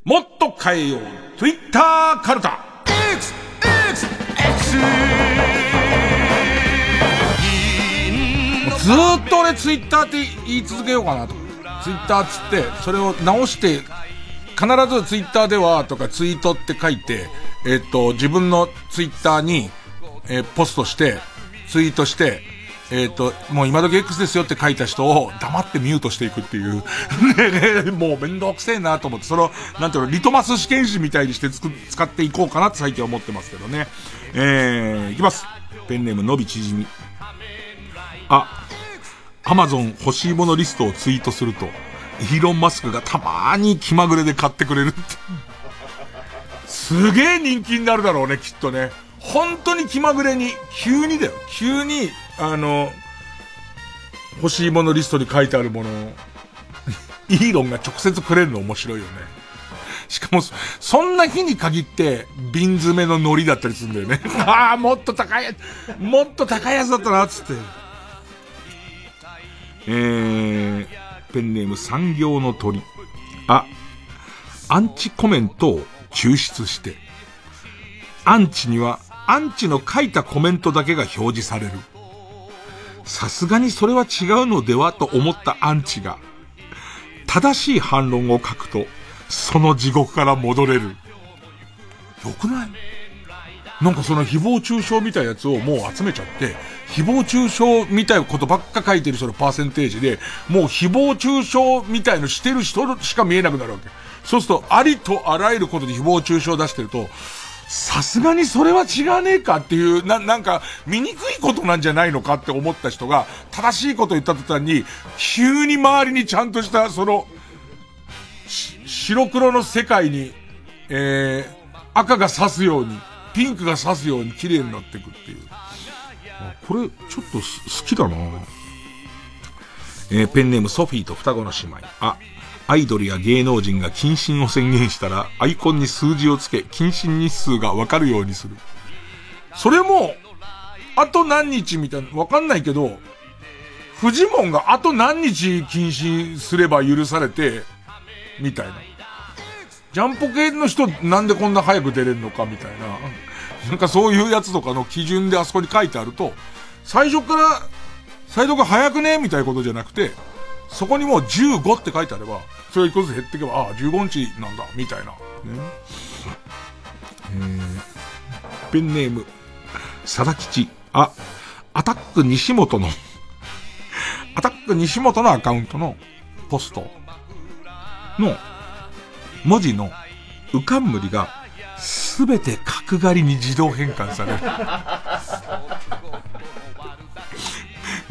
もっと変えよう。Twitter カルタ。X! X! ずーっと俺ツイッターって言い続けようかなと。ツイッターつって、それを直して、必ずツイッターではとかツイートって書いて、えっと、自分のツイッターに、えー、ポストして、ツイートして、えっ、ー、と、もう今時 X ですよって書いた人を黙ってミュートしていくっていう。ねもうめんどくせえなと思って、その、なんていうの、リトマス試験紙みたいにして使っていこうかなって最近思ってますけどね。えー、いきます。ペンネームのび縮み。あ、アマゾン欲しいものリストをツイートすると、イーロン・マスクがたまーに気まぐれで買ってくれるって。すげえ人気になるだろうね、きっとね。本当に気まぐれに、急にだよ。急に、あの、欲しいものリストに書いてあるものを、イーロンが直接くれるの面白いよね。しかも、そんな日に限って、瓶詰めの海苔だったりするんだよね。ああ、もっと高いやつ、もっと高いやつだったな、つって。えー、ペンネーム産業の鳥。あ、アンチコメントを抽出して、アンチには、アンチの書いたコメントだけが表示される。さすがにそれは違うのではと思ったアンチが、正しい反論を書くと、その地獄から戻れる。よくない？なんかその誹謗中傷みたいなやつをもう集めちゃって、誹謗中傷みたいなことばっか書いてる人のパーセンテージで、もう誹謗中傷みたいのしてる人しか見えなくなるわけ。そうすると、ありとあらゆることで誹謗中傷出してると、さすがにそれは違わねえかっていう、な、なんか、醜いことなんじゃないのかって思った人が、正しいこと言った途端に、急に周りにちゃんとした、その、白黒の世界に、えー、赤が刺すように、ピンクが刺すように綺麗になっていくっていう。これ、ちょっと好きだなえー、ペンネームソフィーと双子の姉妹。あ、アイドルや芸能人が謹慎を宣言したら、アイコンに数字をつけ、謹慎日数がわかるようにする。それも、あと何日みたいな、わかんないけど、フジモンがあと何日謹慎すれば許されて、みたいな。ジャンポ系の人なんでこんな早く出れるのかみたいな。なんかそういうやつとかの基準であそこに書いてあると、最初から、サイドが早くねみたいなことじゃなくて、そこにもう15って書いてあれば、それ一個ずつ減っていけば、ああ、15日なんだ、みたいな。ね。えー、ペンネーム、さだ吉。あ、アタック西本のアタック西本のアカウントのポストの文字の浮かんむりがすべて角刈りに自動変換される。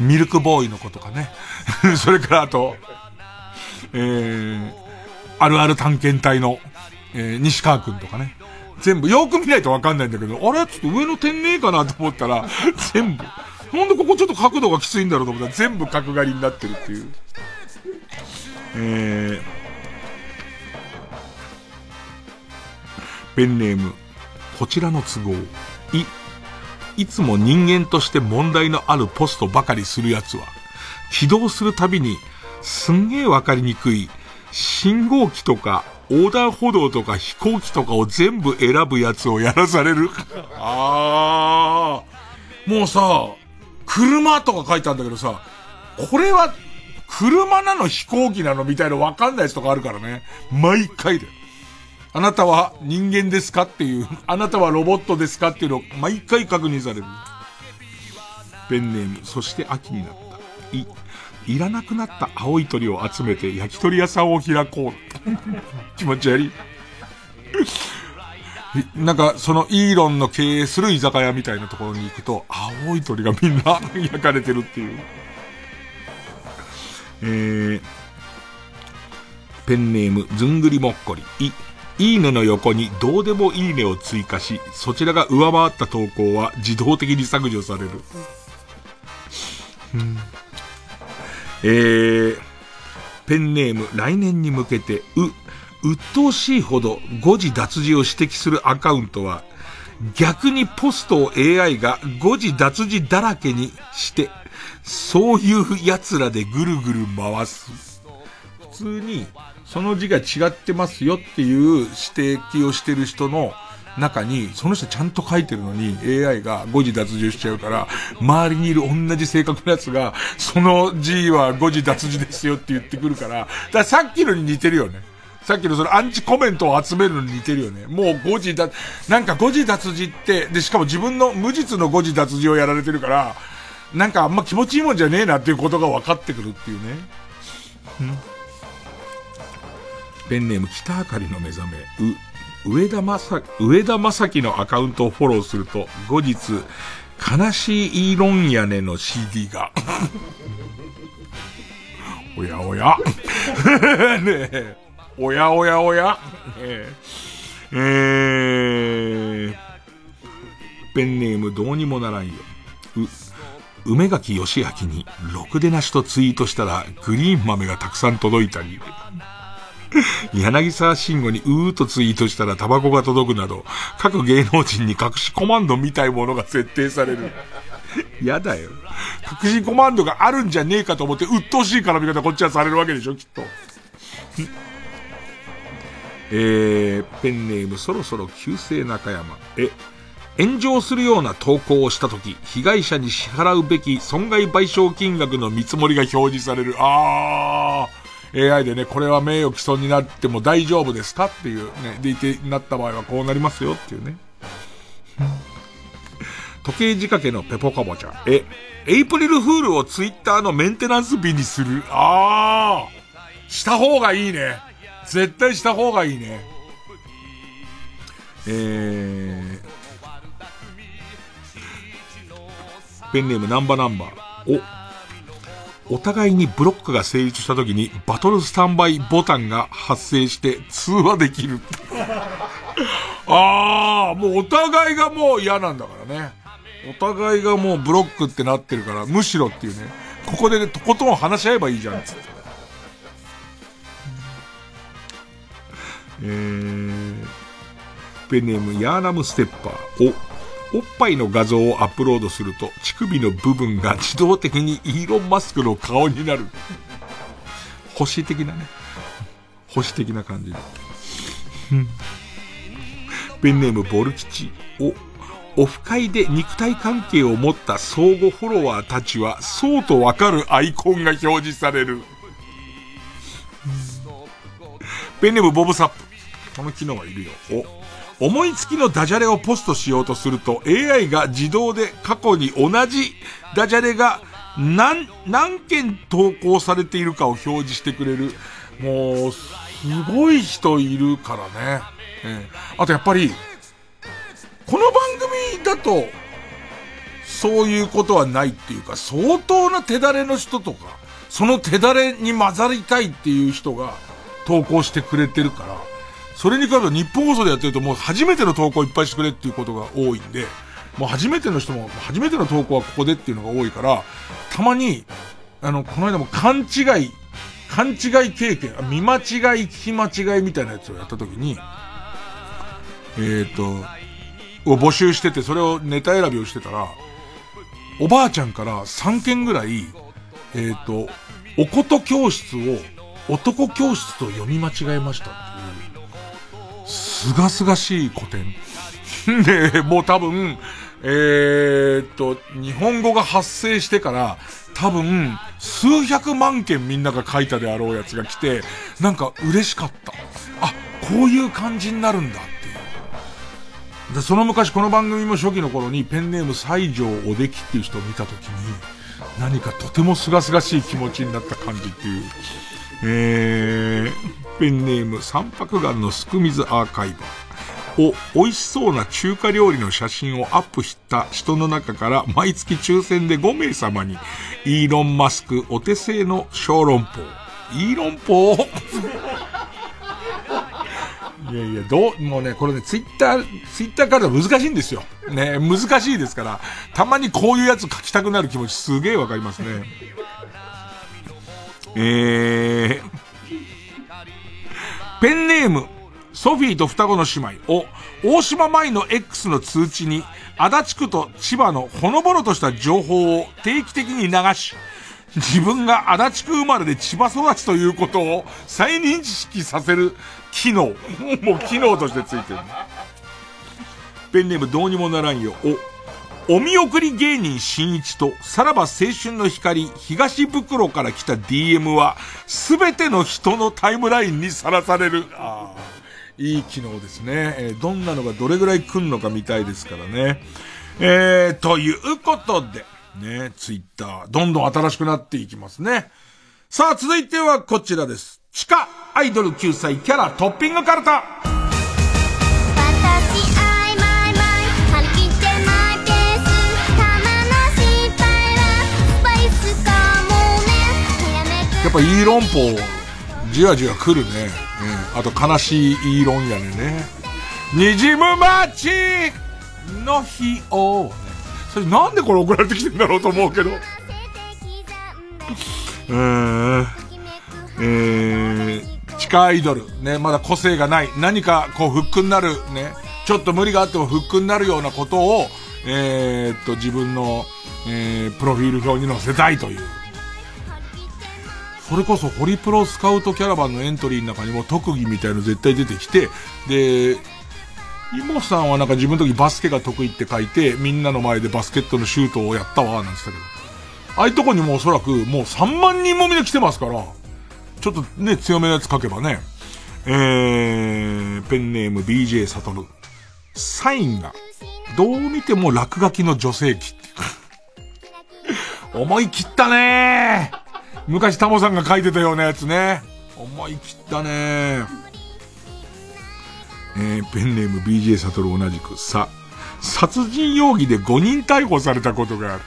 ミルクボーイの子とかね。それからあと、えー、あるある探検隊の、えー、西川くんとかね。全部、よく見ないとわかんないんだけど、あれ？ちょっと上の点ねえかなと思ったら、全部。なんでここちょっと角度がきついんだろうと思ったら、全部角刈りになってるっていう。えー、ペンネーム、こちらの都合。い、いつも人間として問題のあるポストばかりするやつは、起動するたびに、すんげえわかりにくい、信号機とか、横断歩道とか飛行機とかを全部選ぶやつをやらされる。ああ。もうさ、車とか書いてあるんだけどさ、これは、車なの飛行機なのみたいなわかんないやつとかあるからね。毎回で。あなたは人間ですかっていう、あなたはロボットですかっていうのを毎回確認される。ペンネーム、そして秋になった。い、いらなくなった青い鳥を集めて焼き鳥屋さんを開こう。気持ち悪い。なんか、そのイーロンの経営する居酒屋みたいなところに行くと、青い鳥がみんな焼かれてるっていう。えー、ペンネーム、ずんぐりもっこり。い、いいねの横にどうでもいいねを追加し、そちらが上回った投稿は自動的に削除される。うん、えー、ペンネーム来年に向けて、う、鬱陶しいほど誤字脱字を指摘するアカウントは、逆にポストを AI が誤字脱字だらけにして、そういう奴らでぐるぐる回す。普通に、その字が違ってますよっていう指摘をしてる人の中に、その人ちゃんと書いてるのに AI が誤字脱字しちゃうから、周りにいる同じ性格のやつが、その字は誤字脱字ですよって言ってくるから、だからさっきのに似てるよね。さっきのそのアンチコメントを集めるのに似てるよね。もう誤字だ、なんか誤字脱字って、で、しかも自分の無実の誤字脱字をやられてるから、なんかあんま気持ちいいもんじゃねえなっていうことが分かってくるっていうね。ペンネーム北あかりの目覚め、う、上田正、上田正樹のアカウントをフォローすると、後日、悲しいイーロン屋根の CD が。おやおや。ねえ。おやおやおや。え、えー、ペンネームどうにもならんよ。う、梅垣義明に、ろくでなしとツイートしたら、グリーン豆がたくさん届いたり、柳沢慎吾にうーとツイートしたらタバコが届くなど、各芸能人に隠しコマンドみたいものが設定される。やだよ。隠しコマンドがあるんじゃねえかと思って、鬱陶しい絡み方こっちはされるわけでしょ、きっと。えー、ペンネームそろそろ旧姓中山。え、炎上するような投稿をしたとき、被害者に支払うべき損害賠償金額の見積もりが表示される。あー、AI でね、これは名誉毀損になっても大丈夫ですかっていうね、でいて、なった場合はこうなりますよっていうね。時計仕掛けのペポカボちゃん。え、エイプリルフールをツイッターのメンテナンス日にする？あー、した方がいいね。絶対した方がいいね。えー、ペンネームナンバナンバー。お、お互いにブロックが成立した時にバトルスタンバイボタンが発生して通話できる。ああ、もうお互いがもう嫌なんだからね。お互いがもうブロックってなってるから、むしろっていうね。ここでね、とことん話し合えばいいじゃん、つって。えー、ペンネームヤーナムステッパー。お、おっぱいの画像をアップロードすると、乳首の部分が自動的にイーロン・マスクの顔になる。星的なね。星的な感じで。ペンネームボル吉。お、オフ会で肉体関係を持った相互フォロワーたちは、そうとわかるアイコンが表示される。ペンネームボブサップ。この機能はいるよ。お、思いつきのダジャレをポストしようとすると AI が自動で過去に同じダジャレが何、何件投稿されているかを表示してくれる。もう、すごい人いるからね。ええ、あとやっぱり、この番組だと、そういうことはないっていうか、相当な手だれの人とか、その手だれに混ざりたいっていう人が投稿してくれてるから、それに比べて日本放送でやってるともう初めての投稿いっぱいしてくれっていうことが多いんで、もう初めての人も、初めての投稿はここでっていうのが多いから、たまに、あの、この間も勘違い、勘違い経験、見間違い、聞き間違いみたいなやつをやった時に、えっ、ー、と、を募集してて、それをネタ選びをしてたら、おばあちゃんから3件ぐらい、えっ、ー、と、おこと教室を男教室と読み間違えました、すがすがしい古典。で、もう多分、えー、っと、日本語が発生してから、多分、数百万件みんなが書いたであろうやつが来て、なんか嬉しかった。あ、こういう感じになるんだっていう。で、その昔この番組も初期の頃にペンネーム西条おできっていう人を見たときに、何かとても清々しい気持ちになった感じっていう。えー、ペンネーム三白眼のすく水アーカイバー。を美味しそうな中華料理の写真をアップした人の中から毎月抽選で5名様にイーロン・マスクお手製の小籠包。イーロンポー いやいや、どう、もうね、これね、ツイッター、ツイッターから難しいんですよ。ね、難しいですから、たまにこういうやつ書きたくなる気持ちすげえわかりますね。えー、ペンネーム、ソフィーと双子の姉妹を、大島舞の X の通知に、足立区と千葉のほのぼのとした情報を定期的に流し、自分が足立区生まれで千葉育ちということを再認識させる機能。もう機能としてついてる。ペンネームどうにもならんよ。お、お見送り芸人新一と、さらば青春の光東袋から来た DM は、すべての人のタイムラインにさらされる。ああ。いい機能ですね。えー、どんなのがどれぐらい来んのか見たいですからね。えー、ということで、ね、ツイッター、どんどん新しくなっていきますね。さあ、続いてはこちらです。地下アイドル9歳キャラトッピングカルタ。やっぱイーロンポじわじわ来るね。うん。あと悲しいイーロンやねね。にじむ街の日を、ね、それなんでこれ送られてきてんだろうと思うけど。うーん。えー、地下アイドル。ね、まだ個性がない。何かこうフックになる。ね。ちょっと無理があってもフックになるようなことを、えー、っと、自分の、えー、プロフィール表に載せたいという。それこそホリプロスカウトキャラバンのエントリーの中にも特技みたいの絶対出てきて、で、イモさんはなんか自分の時バスケが得意って書いて、みんなの前でバスケットのシュートをやったわ、なんつったけど。ああいうとこにもおそらくもう3万人もみんな来てますから、ちょっとね、強めのやつ書けばね。えー、ペンネーム BJ サトル。サインが、どう見ても落書きの女性器。思い切ったねー昔タモさんが書いてたようなやつね。思い切ったねえー、ペンネーム BJ サトル同じく、さ、殺人容疑で5人逮捕されたことがある。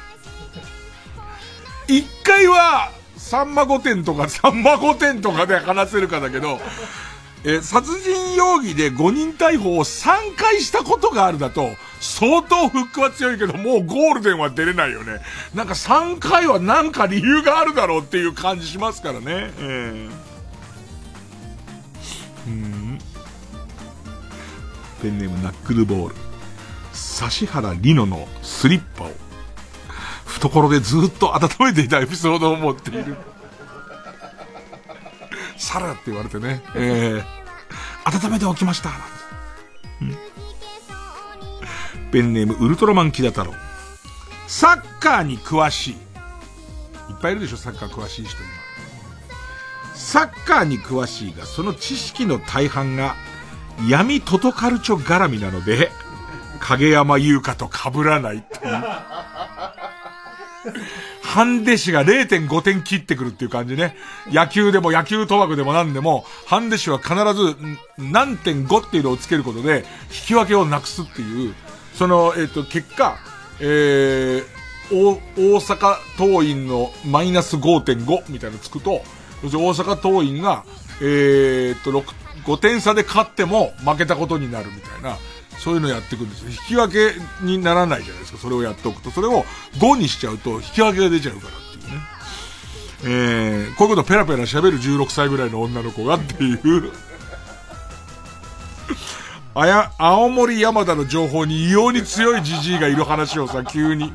1回は、さんま御殿とか、さんま御殿とかで話せるかだけど、え殺人容疑で5人逮捕を3回したことがあるだと、相当フックは強いけど、もうゴールデンは出れないよね。なんか3回はなんか理由があるだろうっていう感じしますからね。えー、うんペンネームナックルボール。指原里乃のスリッパを、懐でずっと温めていたエピソードを持っている。サラって言われてね、えー、温めておきました。うんペンネームウルトラマンキダ太郎。サッカーに詳しい。いっぱいいるでしょ、サッカー詳しい人今。サッカーに詳しいが、その知識の大半が闇トトカルチョ絡みなので、影山優香と被らないっていう。ハンデ氏が0.5点切ってくるっていう感じね。野球でも野球賭博でも何でも、ハンデ氏は必ず何点5っていうのをつけることで、引き分けをなくすっていう、その、えっ、ー、と、結果、えー、大阪桐蔭のマイナス5.5みたいなのつくと、大阪桐蔭が、えー、っと、6、5点差で勝っても負けたことになるみたいな、そういうのやっていくんですよ。引き分けにならないじゃないですか。それをやっておくと。それを5にしちゃうと引き分けが出ちゃうからっていうね。えー、こういうことペラペラ喋る16歳ぐらいの女の子がっていうあや、青森山田の情報に異様に強いじじいがいる話をさ、急に。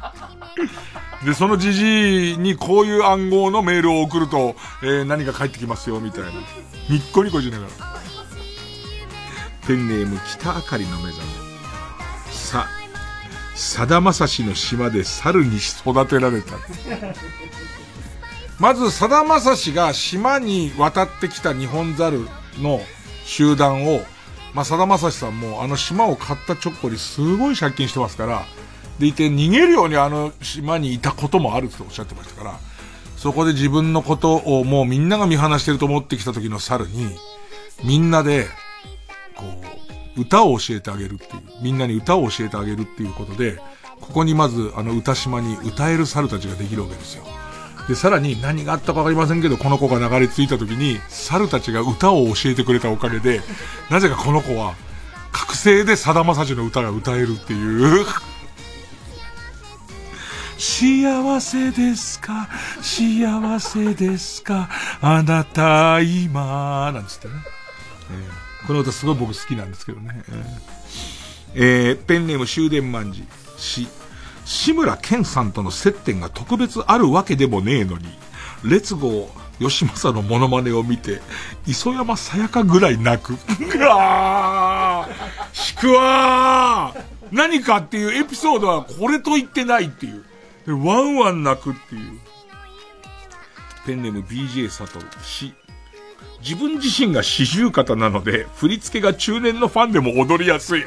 で、そのじじいにこういう暗号のメールを送ると、えー、何か返ってきますよ、みたいな。にっこにこしながら。ペンネーム北あかりの目覚め。さ、さだまさしの島で猿に育てられた。まず、さだまさしが島に渡ってきた日本猿の集団を、まあ、さだまさしさんもあの島を買った直後にすごい借金してますから、でいて逃げるようにあの島にいたこともあるっておっしゃってましたから、そこで自分のことをもうみんなが見放してると思ってきた時の猿に、みんなで、こう、歌を教えてあげるっていう、みんなに歌を教えてあげるっていうことで、ここにまずあの歌島に歌える猿たちができるわけですよ。で、さらに何があったかわかりませんけど、この子が流れ着いた時に、猿たちが歌を教えてくれたおかげで、なぜかこの子は、覚醒でさだまさしの歌が歌えるっていう幸せですか？幸せですか？あなた今なんつってね。えー、この歌すごい僕好きなんですけどね。えー、え、ペンネーム終電万事。し、志村けんさんとの接点が特別あるわけでもねえのに、列号吉正のモノマネを見て、磯山さやかぐらい泣く。うわー引くわー何かっていうエピソードはこれと言ってないっていう。ワンワン泣くっていう。ペンネーム BJ 佐藤し、自分自身が四十肩なので、振り付けが中年のファンでも踊りやすい。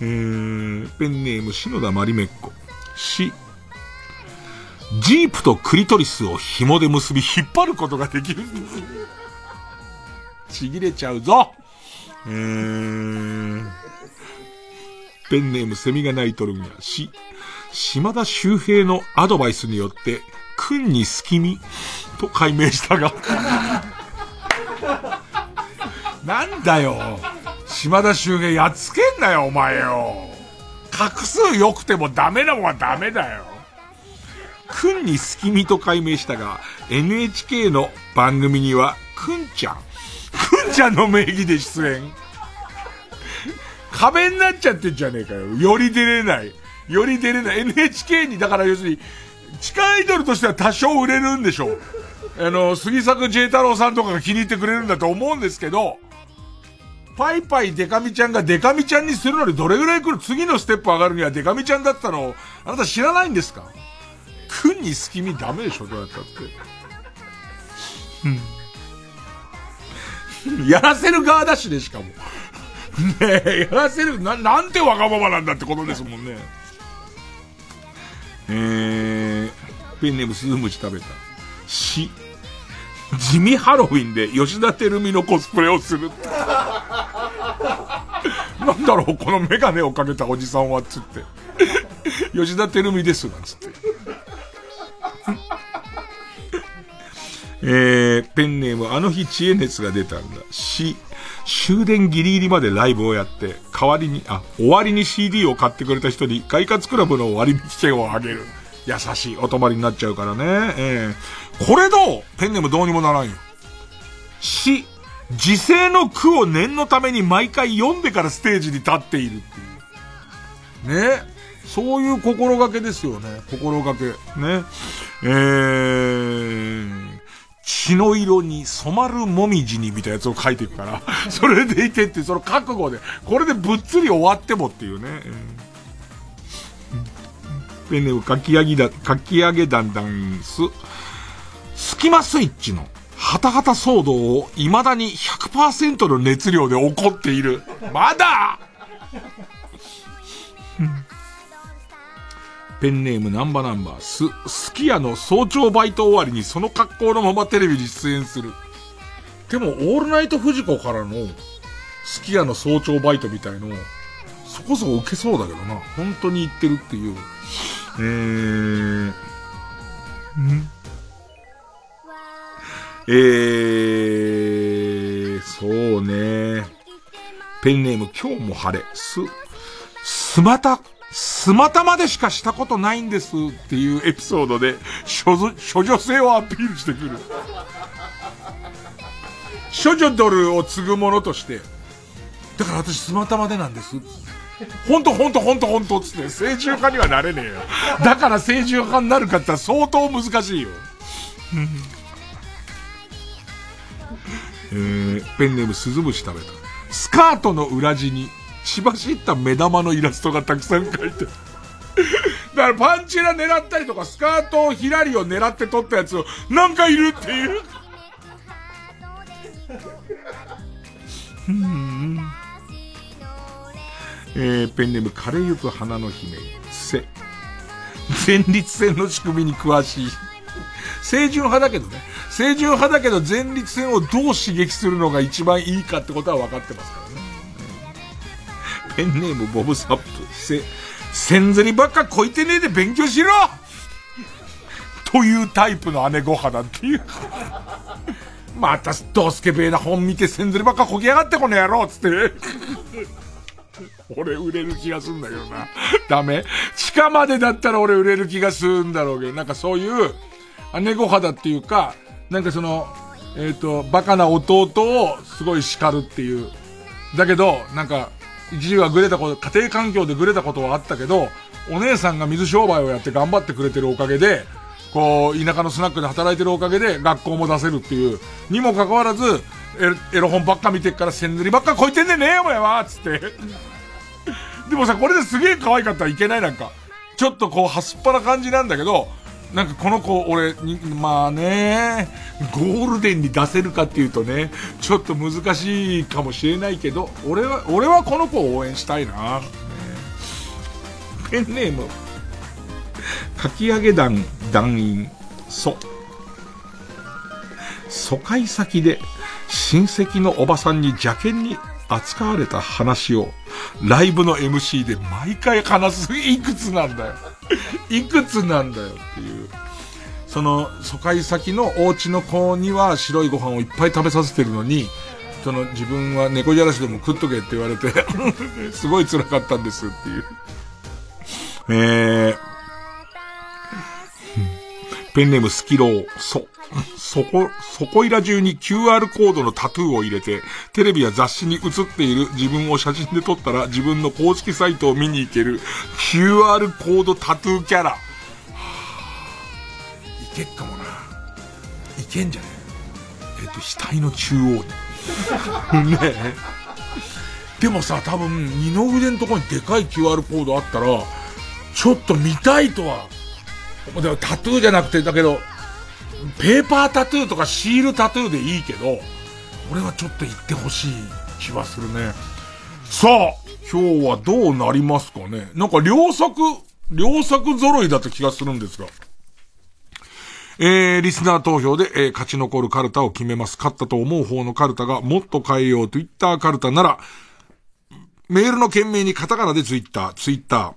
えーん、ペンネーム篠田まりめっこ。し、ジープとクリトリスを紐で結び引っ張ることができる。ちぎれちゃうぞ。えー、ペンネームセミが鳴いとるんや。し、島田周平のアドバイスによって、君に隙見と解明したがなんだよ。島田周平やっつけんなよ、お前よ。画数良くてもダメなもんはダメだよ。くんに隙見と解明したが、NHK の番組には、くんちゃん。くんちゃんの名義で出演。壁になっちゃってんじゃねえかよ。より出れない。より出れない。NHK に、だから要するに、地下アイドルとしては多少売れるんでしょう。あの、杉作 J 太郎さんとかが気に入ってくれるんだと思うんですけど、パイパイデカミちゃんがデカミちゃんにするのにどれぐらい来る？次のステップ上がるにはデカミちゃんだったの？を、あなた知らないんですか？くんに隙見ダメでしょどうやったって。やらせる側だしね、しかも。ねえ、やらせる、な、なんてわがままなんだってことですもんね。えー、ペンネームスズムシ食べた。し、地味ハロウィンで吉田照美のコスプレをする。なんだろう、このメガネをかけたおじさんは、つって。吉田照美です、なんつって。えー、ペンネーム、あの日知恵熱が出たんだ。し、終電ギリギリまでライブをやって、代わりに、あ、終わりに CD を買ってくれた人に、快活クラブの割引券をあげる。優しいお泊まりになっちゃうからね。えー、これどう？ペンネームどうにもならんよ。し、時世の句を念のために毎回読んでからステージに立っているっていう。ね。そういう心がけですよね。心がけ。ね。えー、血の色に染まるもみじにみたいなやつを書いていくから、それでいてって、その覚悟で、これでぶっつり終わってもっていうね。ペンネームかき上げだ、かき上げだんだんす。スキマスイッチのハタハタ騒動を未だに100%の熱量で起こっている。まだ ペンネームナンバナンバー、す、すき家の早朝バイト終わりにその格好のままテレビに出演する。でも、オールナイトフジコからの、すき家の早朝バイトみたいの、そこそこ受けそうだけどな。本当に言ってるっていう。えー、ん？えー、そうね。ペンネーム今日も晴れ。す、すまた、すまたまでしかしたことないんですっていうエピソードで、処女性をアピールしてくる。処女ドルを継ぐものとして、だから私すまたまでなんです。ほんとほんとほんとほんとつって、成獣家にはなれねえよ。だから成獣家になるかって相当難しいよ。えー、ペンネーム鈴虫食べた。スカートの裏地に血走った目玉のイラストがたくさん描いてる。だからパンチラ狙ったりとか、スカートをひらりを狙って撮ったやつを、なんかいるっていう。うん。えー、ペンネーム、枯れゆく花の姫、せ。前立腺の仕組みに詳しい。清純派だけどね。清純派だけど前立腺をどう刺激するのが一番いいかってことは分かってますからね。ペンネームボブサップ。せ、千釣りばっかこいてねえで勉強しろというタイプの姉御肌っていう。また、ドスケベーな本見て千釣りばっかこきやがってこの野郎つって。俺売れる気がすんだけどな。ダメ地下までだったら俺売れる気がするんだろうけど、なんかそういう、姉御肌っていうか、なんかその、えっ、ー、と、バカな弟をすごい叱るっていう。だけど、なんか、一時はぐれたこと、家庭環境でぐれたことはあったけど、お姉さんが水商売をやって頑張ってくれてるおかげで、こう、田舎のスナックで働いてるおかげで学校も出せるっていう、にもかかわらず、エロ本ばっか見てっから千釣りばっかこいてんねんねえお前はつって。でもさ、これですげえ可愛かったらいけないなんか。ちょっとこう、はすっぱな感じなんだけど、なんかこの子、俺に、まあね、ゴールデンに出せるかっていうとね、ちょっと難しいかもしれないけど、俺は、俺はこの子を応援したいな。ペンネーム、かき上げ団団員、そ。疎開先で親戚のおばさんに邪険に扱われた話をライブの MC で毎回話すいくつなんだよ。いくつなんだよっていう。その、疎開先のお家の子には白いご飯をいっぱい食べさせてるのに、その自分は猫じゃらしでも食っとけって言われて すごい辛かったんですっていう。えー、ペンネームスキロー、そ、そこ、そこいら中に QR コードのタトゥーを入れて、テレビや雑誌に写っている自分を写真で撮ったら自分の公式サイトを見に行ける QR コードタトゥーキャラ。はあ、いけっかもな。いけんじゃね？え。えっと、額の中央に。ねえ。でもさ、多分、二の腕のとこにでかい QR コードあったら、ちょっと見たいとは。でもタトゥーじゃなくて、だけど、ペーパータトゥーとかシールタトゥーでいいけど、俺はちょっと言ってほしい気はするね。さあ、今日はどうなりますかね。なんか良作、良作揃いだった気がするんですが。えー、リスナー投票で、えー、勝ち残るカルタを決めます。勝ったと思う方のカルタがもっと変えよう Twitter カルタなら、メールの件名にカタカナでツイッター、ツイッター、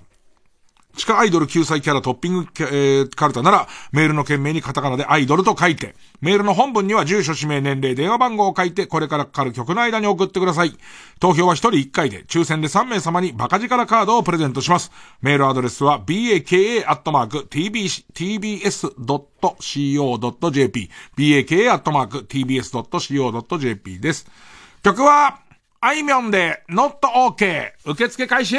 地下アイドル救済キャラトッピング、え、カルタなら、メールの件名にカタカナでアイドルと書いて、メールの本文には住所、氏名、年齢、電話番号を書いて、これからかかる曲の間に送ってください。投票は1人1回で、抽選で3名様にバカ力カードをプレゼントします。メールアドレスは、baka.tbs.co.jp、baka.tbs.co.jp です。曲は、あいみょんで、not OK。受付開始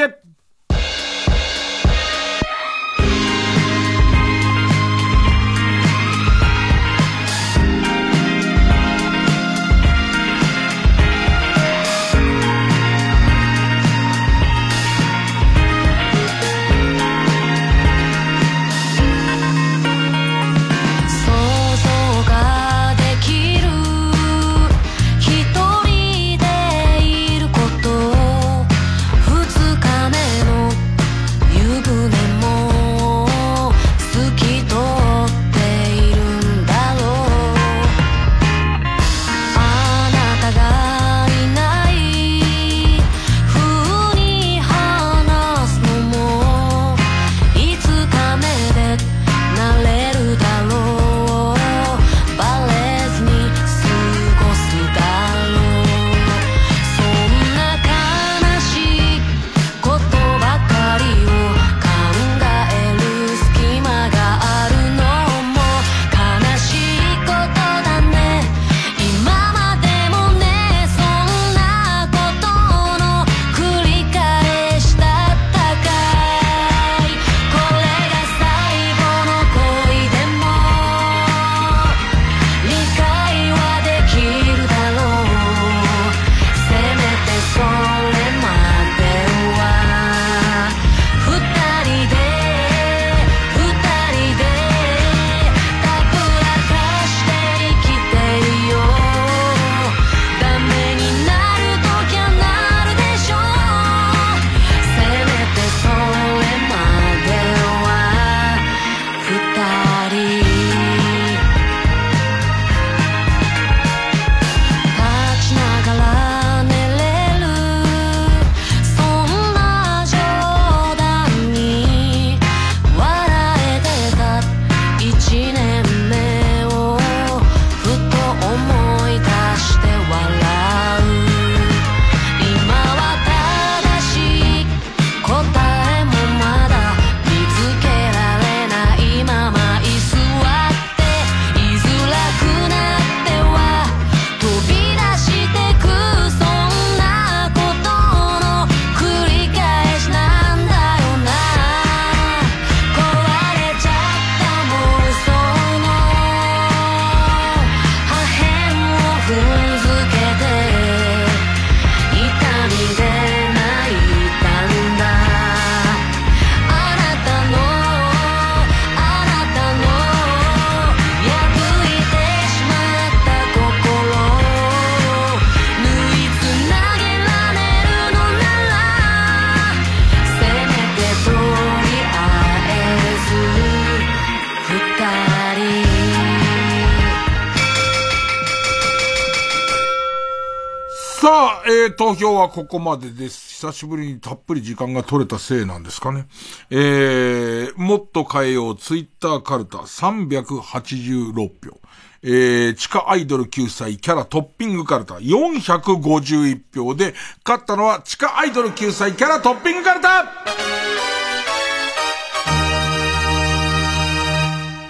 投票はここまでです。久しぶりにたっぷり時間が取れたせいなんですかね。えー、もっと変えよう、ツイッターカルタ386票。えー、地下アイドル救済キャラトッピングカルタ451票で、勝ったのは地下アイドル救済キャラトッピングカルタ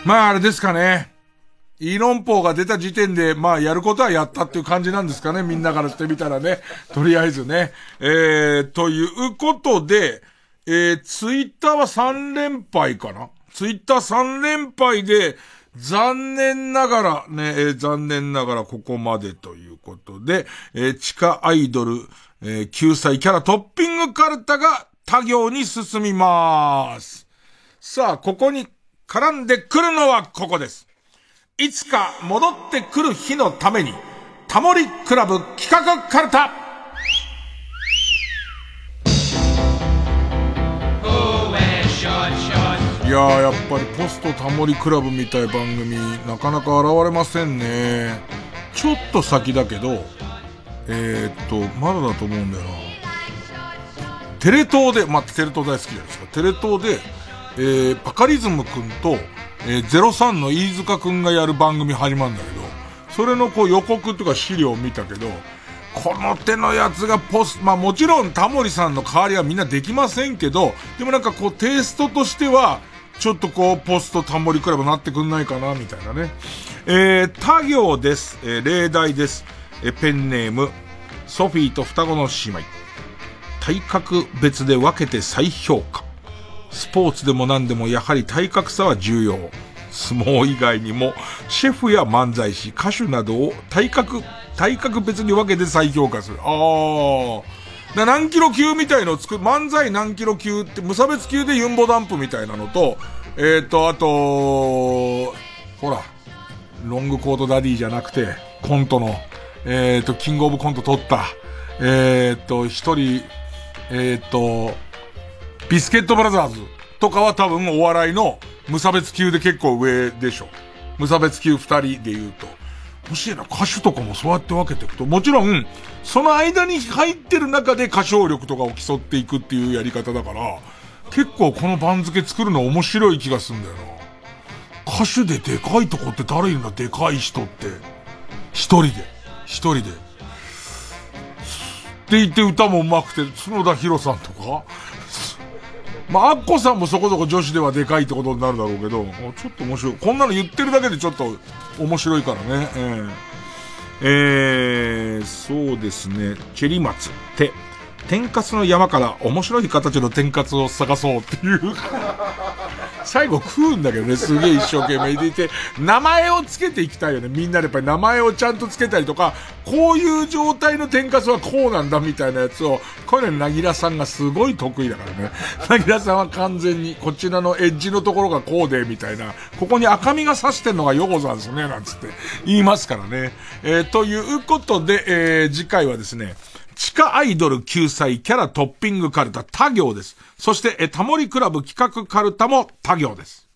まああれですかね。イーロンポーが出た時点で、まあやることはやったっていう感じなんですかね。みんなからしてみたらね。とりあえずね。えー、ということで、えー、ツイッターは3連敗かな？ツイッター3連敗で、残念ながらね、えー、残念ながらここまでということで、えー、地下アイドル、えー、救済キャラトッピングカルタが他行に進みます。さあ、ここに絡んでくるのはここです。いつか戻ってくる日のために、タモリクラブ企画カルタ。いややっぱりポストタモリクラブみたい番組なかなか現れませんね。ちょっと先だけどえー、っとまだだと思うんだよな。テレ東でまあ、テレ東大好きじゃないですか。テレ東で、えー、パカリズムくんと、えー、03の飯塚くんがやる番組始まるんだけどそれのこう予告とか資料を見たけどこの手のやつがポス、まあもちろんタモリさんの代わりはみんなできませんけど、でもなんかこうテイストとしては、ちょっとこう、ポストタモリクラブなってくんないかな、みたいなね。えー、他行です。えー、例題です。えー、ペンネーム、ソフィーと双子の姉妹。体格別で分けて再評価。スポーツでも何でもやはり体格差は重要。相撲以外にも、シェフや漫才師、歌手などを体格、体格別に分けて再評価する。ああ。だ何キロ級みたいのを作る、漫才何キロ級って、無差別級でユンボダンプみたいなのと、えっ、ー、と、あと、ほら、ロングコートダディじゃなくて、コントの、えっ、ー、と、キングオブコント取った、えっ、ー、と、一人、えっ、と、ビスケットブラザーズとかは多分お笑いの無差別級で結構上でしょ。無差別級二人で言うと。欲しいな、歌手とかもそうやって分けていくと、もちろん、その間に入ってる中で歌唱力とかを競っていくっていうやり方だから、結構この番付作るの面白い気がすんだよな。歌手ででかいとこって誰いるんだ？でかい人って。一人で。一人で。って言って歌も上手くて、角田博さんとかまあ、アッコさんもそこそこ女子ではでかいってことになるだろうけど、ちょっと面白い。こんなの言ってるだけでちょっと面白いからね。えー、えー、そうですね。チェリマツって、天かすの山から面白い形の天かすを探そうっていう最後食うんだけどね、すげえ一生懸命でいて、名前をつけていきたいよね。みんなでやっぱり名前をちゃんとつけたりとか、こういう状態の天かすはこうなんだみたいなやつを、これなぎらさんがすごい得意だからね。なぎらさんは完全に、こちらのエッジのところがこうで、みたいな、ここに赤みが差してんのがヨゴザんですね、なんつって言いますからね。えー、ということで、えー、次回はですね、地下アイドル救済キャラトッピングカルタ他行です。そして、え、タモリクラブ企画カルタも他行です。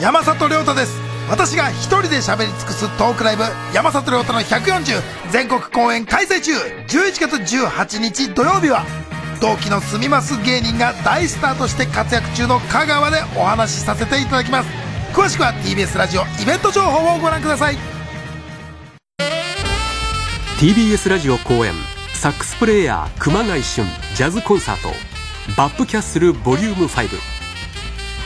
山里亮太です私が一人で喋り尽くすトークライブ山里亮太の140全国公演開催中。11月18日土曜日は同期の住みます芸人が大スターとして活躍中の香川でお話しさせていただきます。詳しくは TBS ラジオイベント情報をご覧ください。TBS ラジオ公演サックスプレーヤー熊谷俊ジャズコンサートバップキャッスルボリューム5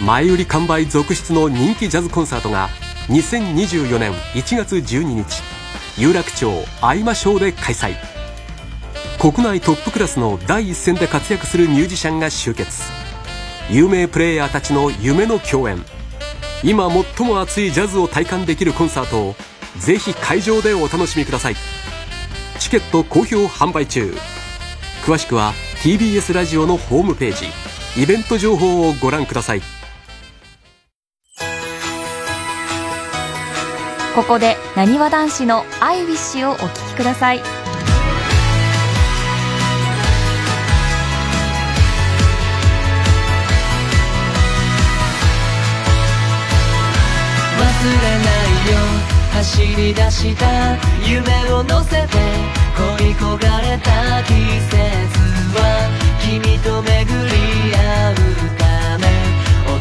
前売り完売続出の人気ジャズコンサートが2024年1月12日有楽町相馬ショーで開催。国内トップクラスの第一線で活躍するミュージシャンが集結。有名プレイヤーたちの夢の共演。今最も熱いジャズを体感できるコンサートをぜひ会場でお楽しみください。チケット好評販売中。詳しくは TBS ラジオのホームページ。イベント情報をご覧ください。ここでなにわ男子の「アイウィッシュ」をお聴きください。忘れないよ走り出した夢を乗せて恋焦がれた季節は君と巡り合うため訪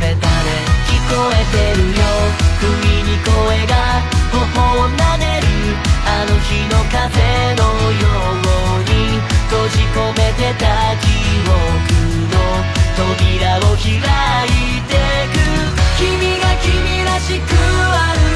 れたえてるよ。不意に声が頬を撫でるあの日の風のように閉じ込めてた記憶の扉を開いてく。君が君らしくある。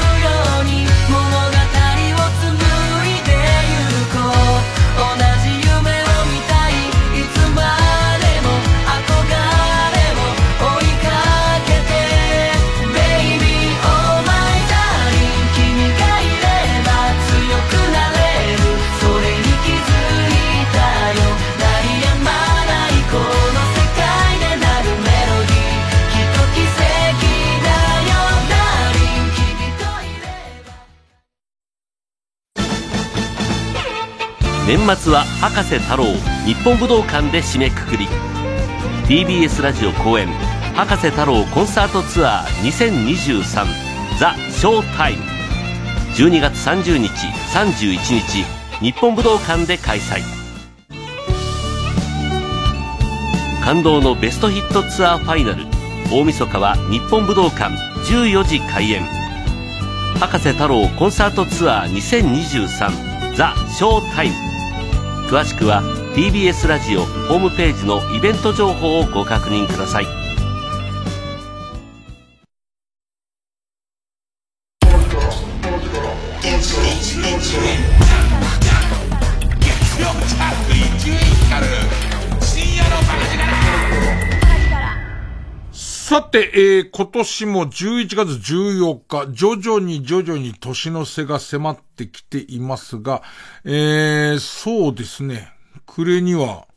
末は博士太郎日本武道館で締めくくり。TBS ラジオ公演博士太郎コンサートツアー2023ザ・ショータイム。12月30日31日日本武道館で開催。感動のベストヒットツアーファイナル大晦日は日本武道館14時開演。博士太郎コンサートツアー2023ザ・ショータイム。詳しくは TBS ラジオホームページのイベント情報をご確認ください。て、えー、今年も11月14日、徐々に徐々に年の瀬が迫ってきていますが、えー、そうですね、暮れには、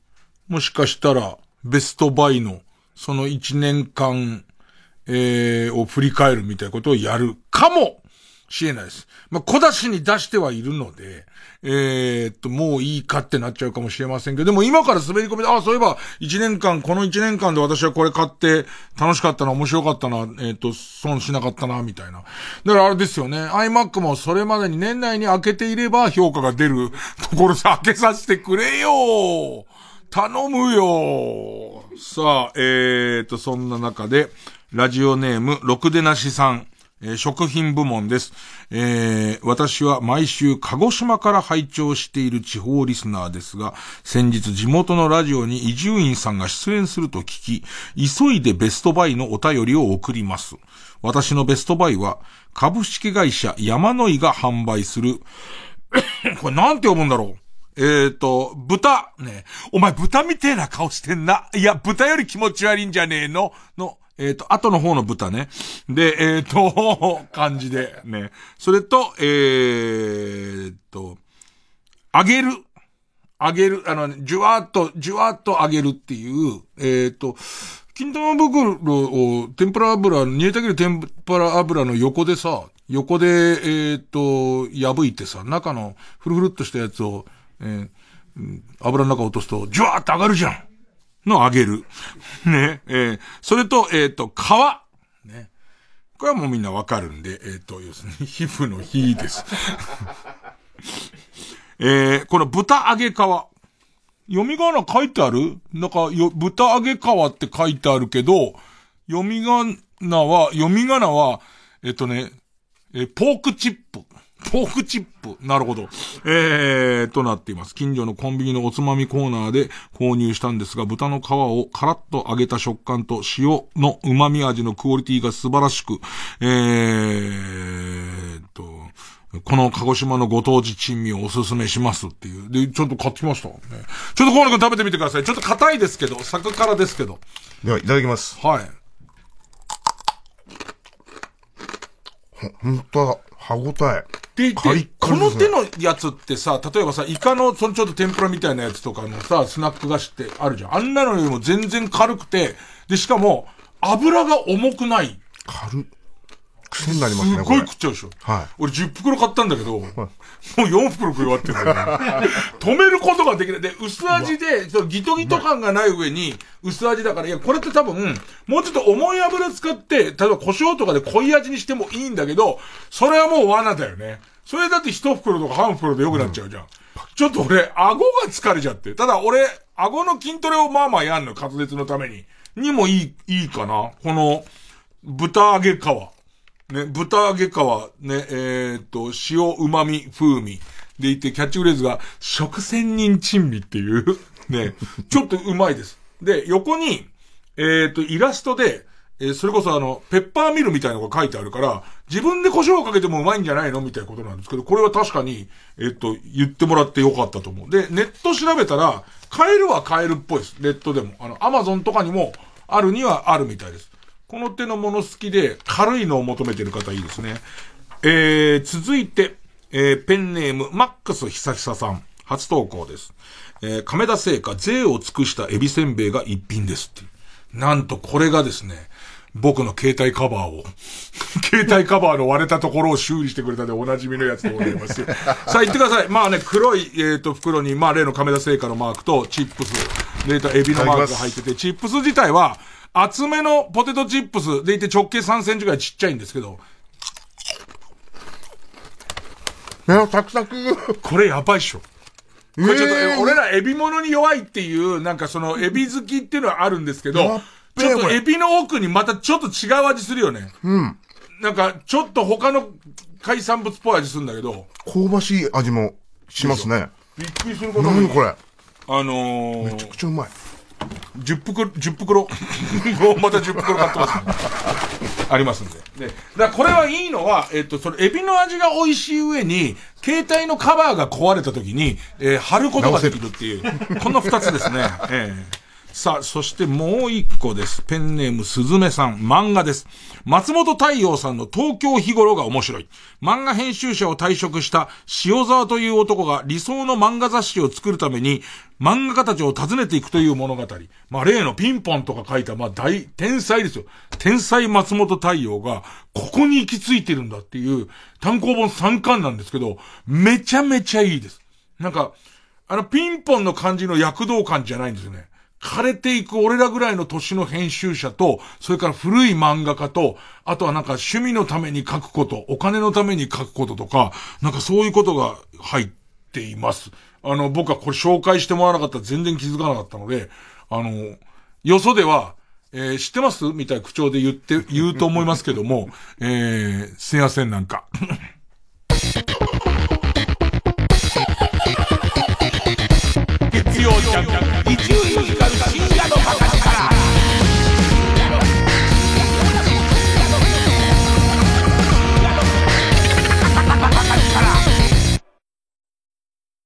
もしかしたら、ベストバイの、その1年間、えー、を振り返るみたいなことをやるかもしれないです。まあ、小出しに出してはいるので、えー、っと、もういいかってなっちゃうかもしれませんけど、でも今から滑り込みで、あ、そういえば、1年間、この1年間で私はこれ買って、楽しかったな、面白かったな、えー、っと、損しなかったな、みたいな。だからあれですよね、iMac もそれまでに年内に開けていれば評価が出るところで開けさせてくれよ頼むよさあ、えー、っと、そんな中で、ラジオネーム、ろくでなしさん。えー食品部門です。えー私は毎週鹿児島から拝聴している地方リスナーですが、先日地元のラジオに伊集院さんが出演すると聞き、急いでベストバイのお便りを送ります。私のベストバイは、株式会社山の井が販売する、これなんて読むんだろうえっ、と、豚、ね。お前豚みてえな顔してんな。いや、豚より気持ち悪いんじゃねえのの、えっ、と、後の方の豚ね。で、えっ、と、漢字で、ね。それと、えっ、と、揚げる。揚げる、あの、じゅわっと、じゅわっと揚げるっていう、えっ、と、金玉袋を天ぷら油、煮えたける天ぷら油の横でさ、横で、えっ、と、破いてさ、中のフルフルっとしたやつを、えー油の中落とすと、じゅわーって上がるじゃんの揚げる。ね。えーそれと、えっ、と、皮。ね。これはもうみんなわかるんで、えっ、と、要するに、皮膚の皮です。えーこの豚揚げ皮。読み仮名書いてある？なんか、よ、豚揚げ皮って書いてあるけど、読み仮名は、読み仮名は、えっとね、えーポークチップ。ポークチップ。なるほど。えー、となっています。近所のコンビニのおつまみコーナーで購入したんですが、豚の皮をカラッと揚げた食感と塩の旨味味のクオリティが素晴らしく、えーと、この鹿児島のご当地珍味をおすすめしますっていう。で、ちょっと買ってきました。ね、ちょっと河野くん食べてみてください。ちょっと硬いですけど、サク辛ですけど。では、いただきます。はい。ほんとだ、歯応え。で、カリッで、この手のやつってさ、例えばさ、イカの、そのちょっと天ぷらみたいなやつとかのさ、スナック菓子ってあるじゃん。あんなのよりも全然軽くて、で、しかも、油が重くない。軽癖になりますね。すっごい食っちゃうでしょ。はい。俺10袋買ったんだけど、もう4袋食い終わってるんだよね。止めることができない。で、薄味で、そのギトギト感がない上に、薄味だから、いや、これって多分、もうちょっと重い油使って、例えば胡椒とかで濃い味にしてもいいんだけど、それはもう罠だよね。それだって一袋とか半袋で良くなっちゃうじゃん。ちょっと俺、顎が疲れちゃって。ただ俺、顎の筋トレをまあまあやんの、滑舌のために。にもいい、いいかな。この、豚揚げ皮。ね、豚揚げ皮、ね、えーっと、塩旨味風味。でいて、キャッチフレーズが、食仙人珍味っていう、ね、ちょっとうまいです。で、横に、えーっと、イラストで、えーそれこそあの、ペッパーミルみたいなのが書いてあるから、自分で胡椒をかけてもうまいんじゃないの？みたいなことなんですけど、これは確かに、えっと、言ってもらってよかったと思う。で、ネット調べたら、買えるは買えるっぽいです。ネットでも。あの、アマゾンとかにも、あるにはあるみたいです。この手のもの好きで、軽いのを求めてる方いいですね。えー、続いて、えー、ペンネーム、マックス久々さん。初投稿です。えー、亀田製菓、税を尽くしたエビせんべいが一品ですって。なんとこれがですね、僕の携帯カバーを、携帯カバーの割れたところを修理してくれたでおなじみのやつでございます。さあ言ってください。まあね、黒い、えっ、と、袋に、まあ例の亀田製菓のマークと、チップス、でいたエビのマークが入ってて、チップス自体は、厚めのポテトチップスでいて直径3センチぐらいちっちゃいんですけど、ね、サクサク。これやばいっしょ。これちょっと、えー俺らエビ物に弱いっていう、なんかそのエビ好きっていうのはあるんですけど、ちょっとエビの奥にまたちょっと違う味するよね。うん。なんか、ちょっと他の海産物っぽい味するんだけど、香ばしい味もしますね。びっくりすることも何これ。あのー、めちゃくちゃうまい。10袋、10袋、また10袋買ってます、ね。ありますんで。で、だこれはいいのは、えっと、それ、エビの味が美味しい上に、携帯のカバーが壊れた時に、えー貼ることができるっていう、この二つですね。ええさあ、そしてもう一個です。ペンネームすずめさん、漫画です。松本太陽さんの東京日頃が面白い。漫画編集者を退職した塩沢という男が理想の漫画雑誌を作るために、漫画家たちを訪ねていくという物語。まあ、例のピンポンとか書いた、まあ、大、天才ですよ。天才松本太陽が、ここに行き着いてるんだっていう、単行本3巻なんですけど、めちゃめちゃいいです。なんか、あの、ピンポンの感じの躍動感じゃないんですよね。枯れていく俺らぐらいの年の編集者と、それから古い漫画家と、あとはなんか趣味のために書くこと、お金のために書くこととか、なんかそういうことが入っています。あの、僕はこれ紹介してもらわなかったら全然気づかなかったので、あの、よそでは、えー知ってます？みたいな口調で言って、言うと思いますけども、えー、すいません、なんか。月曜ジャンク、一流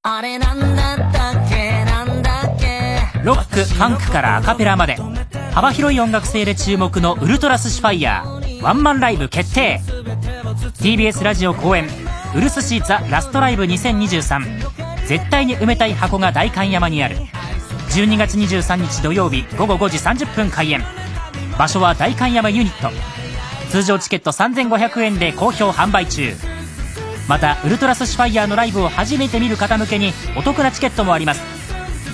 あれなんだったっけ？なんだっけ？ロック、ファンクからアカペラまで。幅広い音楽性で注目のウルトラスシファイヤー。ワンマンライブ決定。TBS ラジオ公演「ウルスシーザラストライブ2023」絶対に埋めたい箱が代官山にある。12月23日土曜日午後5時30分開演。場所は代官山ユニット。通常チケット3500円で好評販売中。またウルトラスシファイヤーのライブを初めて見る方向けにお得なチケットもあります。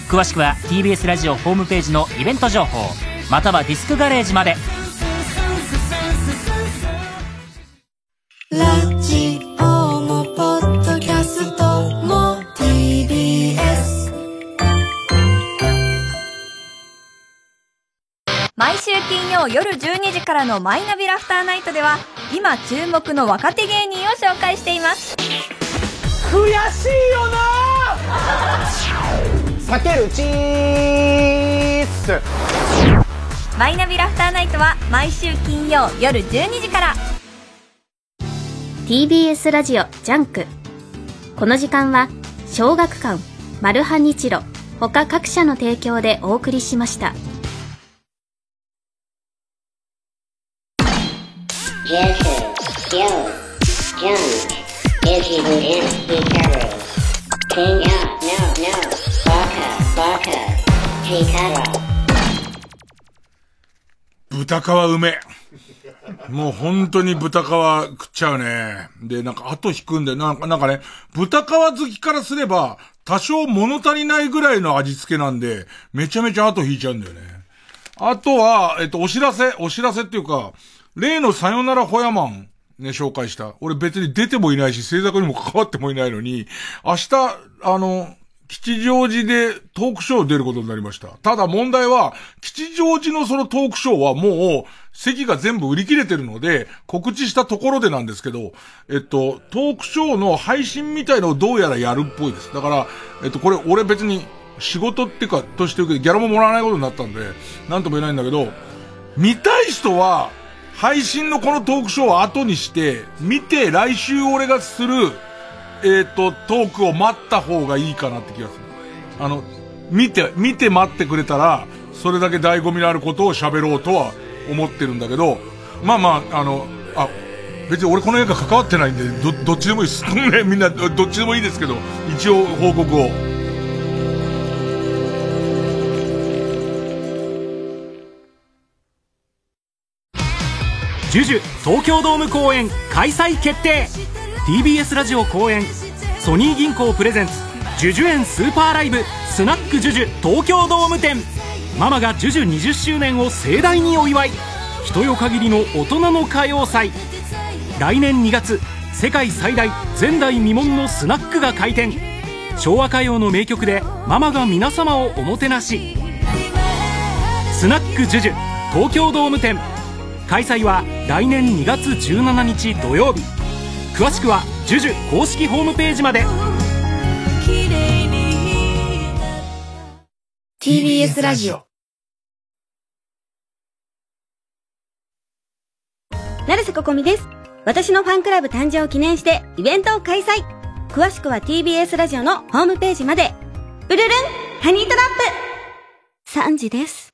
詳しくは TBS ラジオホームページのイベント情報またはディスクガレージまで。曜夜12時からの「マイナビラフターナイト」では今注目の若手芸人を紹介しています。悔しいよな！さけるチーズマイナビラフターナイトは毎週金曜夜12時から。TBS ラジオ JUNK。この時間は小学館マルハニチロ他各社の提供でお送りしました豚皮うめ。もう本当に豚皮食っちゃうね。で、なんか後引くんで、なんか、なんかね、豚皮好きからすれば、多少物足りないぐらいの味付けなんで、めちゃめちゃ後引いちゃうんだよね。あとは、えっと、お知らせ、お知らせっていうか、例のさよならホヤマン、ね、紹介した。俺別に出てもいないし、制作にも関わってもいないのに、明日、あの、吉祥寺でトークショー出ることになりました。ただ問題は、吉祥寺のそのトークショーはもう、席が全部売り切れてるので、告知したところでなんですけど、えっと、トークショーの配信みたいのをどうやらやるっぽいです。だから、えっと、これ、俺別に、仕事ってか、としてるけど、ギャラももらわないことになったんで、なんとも言えないんだけど、見たい人は、配信のこのトークショーを後にして、見て来週俺がする、えっ、ー、と、トークを待った方がいいかなって気がする。あの、見て、見て待ってくれたら、それだけ醍醐味のあることを喋ろうとは思ってるんだけど、まあまあ、あの、あ、別に俺この映画関わってないんで、ど、どっちでもいいです。ね、みんな、どっちでもいいですけど、一応報告を。ジュジュ東京ドーム公演開催決定。TBS ラジオ公演ソニー銀行プレゼンツジュジュ園スーパーライブスナックジュジュ東京ドーム店。ママがジュジュ20周年を盛大にお祝い。人よ限りの大人の歌謡祭。来年2月世界最大前代未聞のスナックが開店。昭和歌謡の名曲でママが皆様をおもてなし。スナックジュジュ東京ドーム店。開催は来年2月17日土曜日。詳しくは JUJU 公式ホームページまで。TBS ラジオ。成瀬ここみです。私のファンクラブ誕生を記念してイベントを開催。詳しくは TBS ラジオのホームページまで。うるるんハニートラップ。3時です。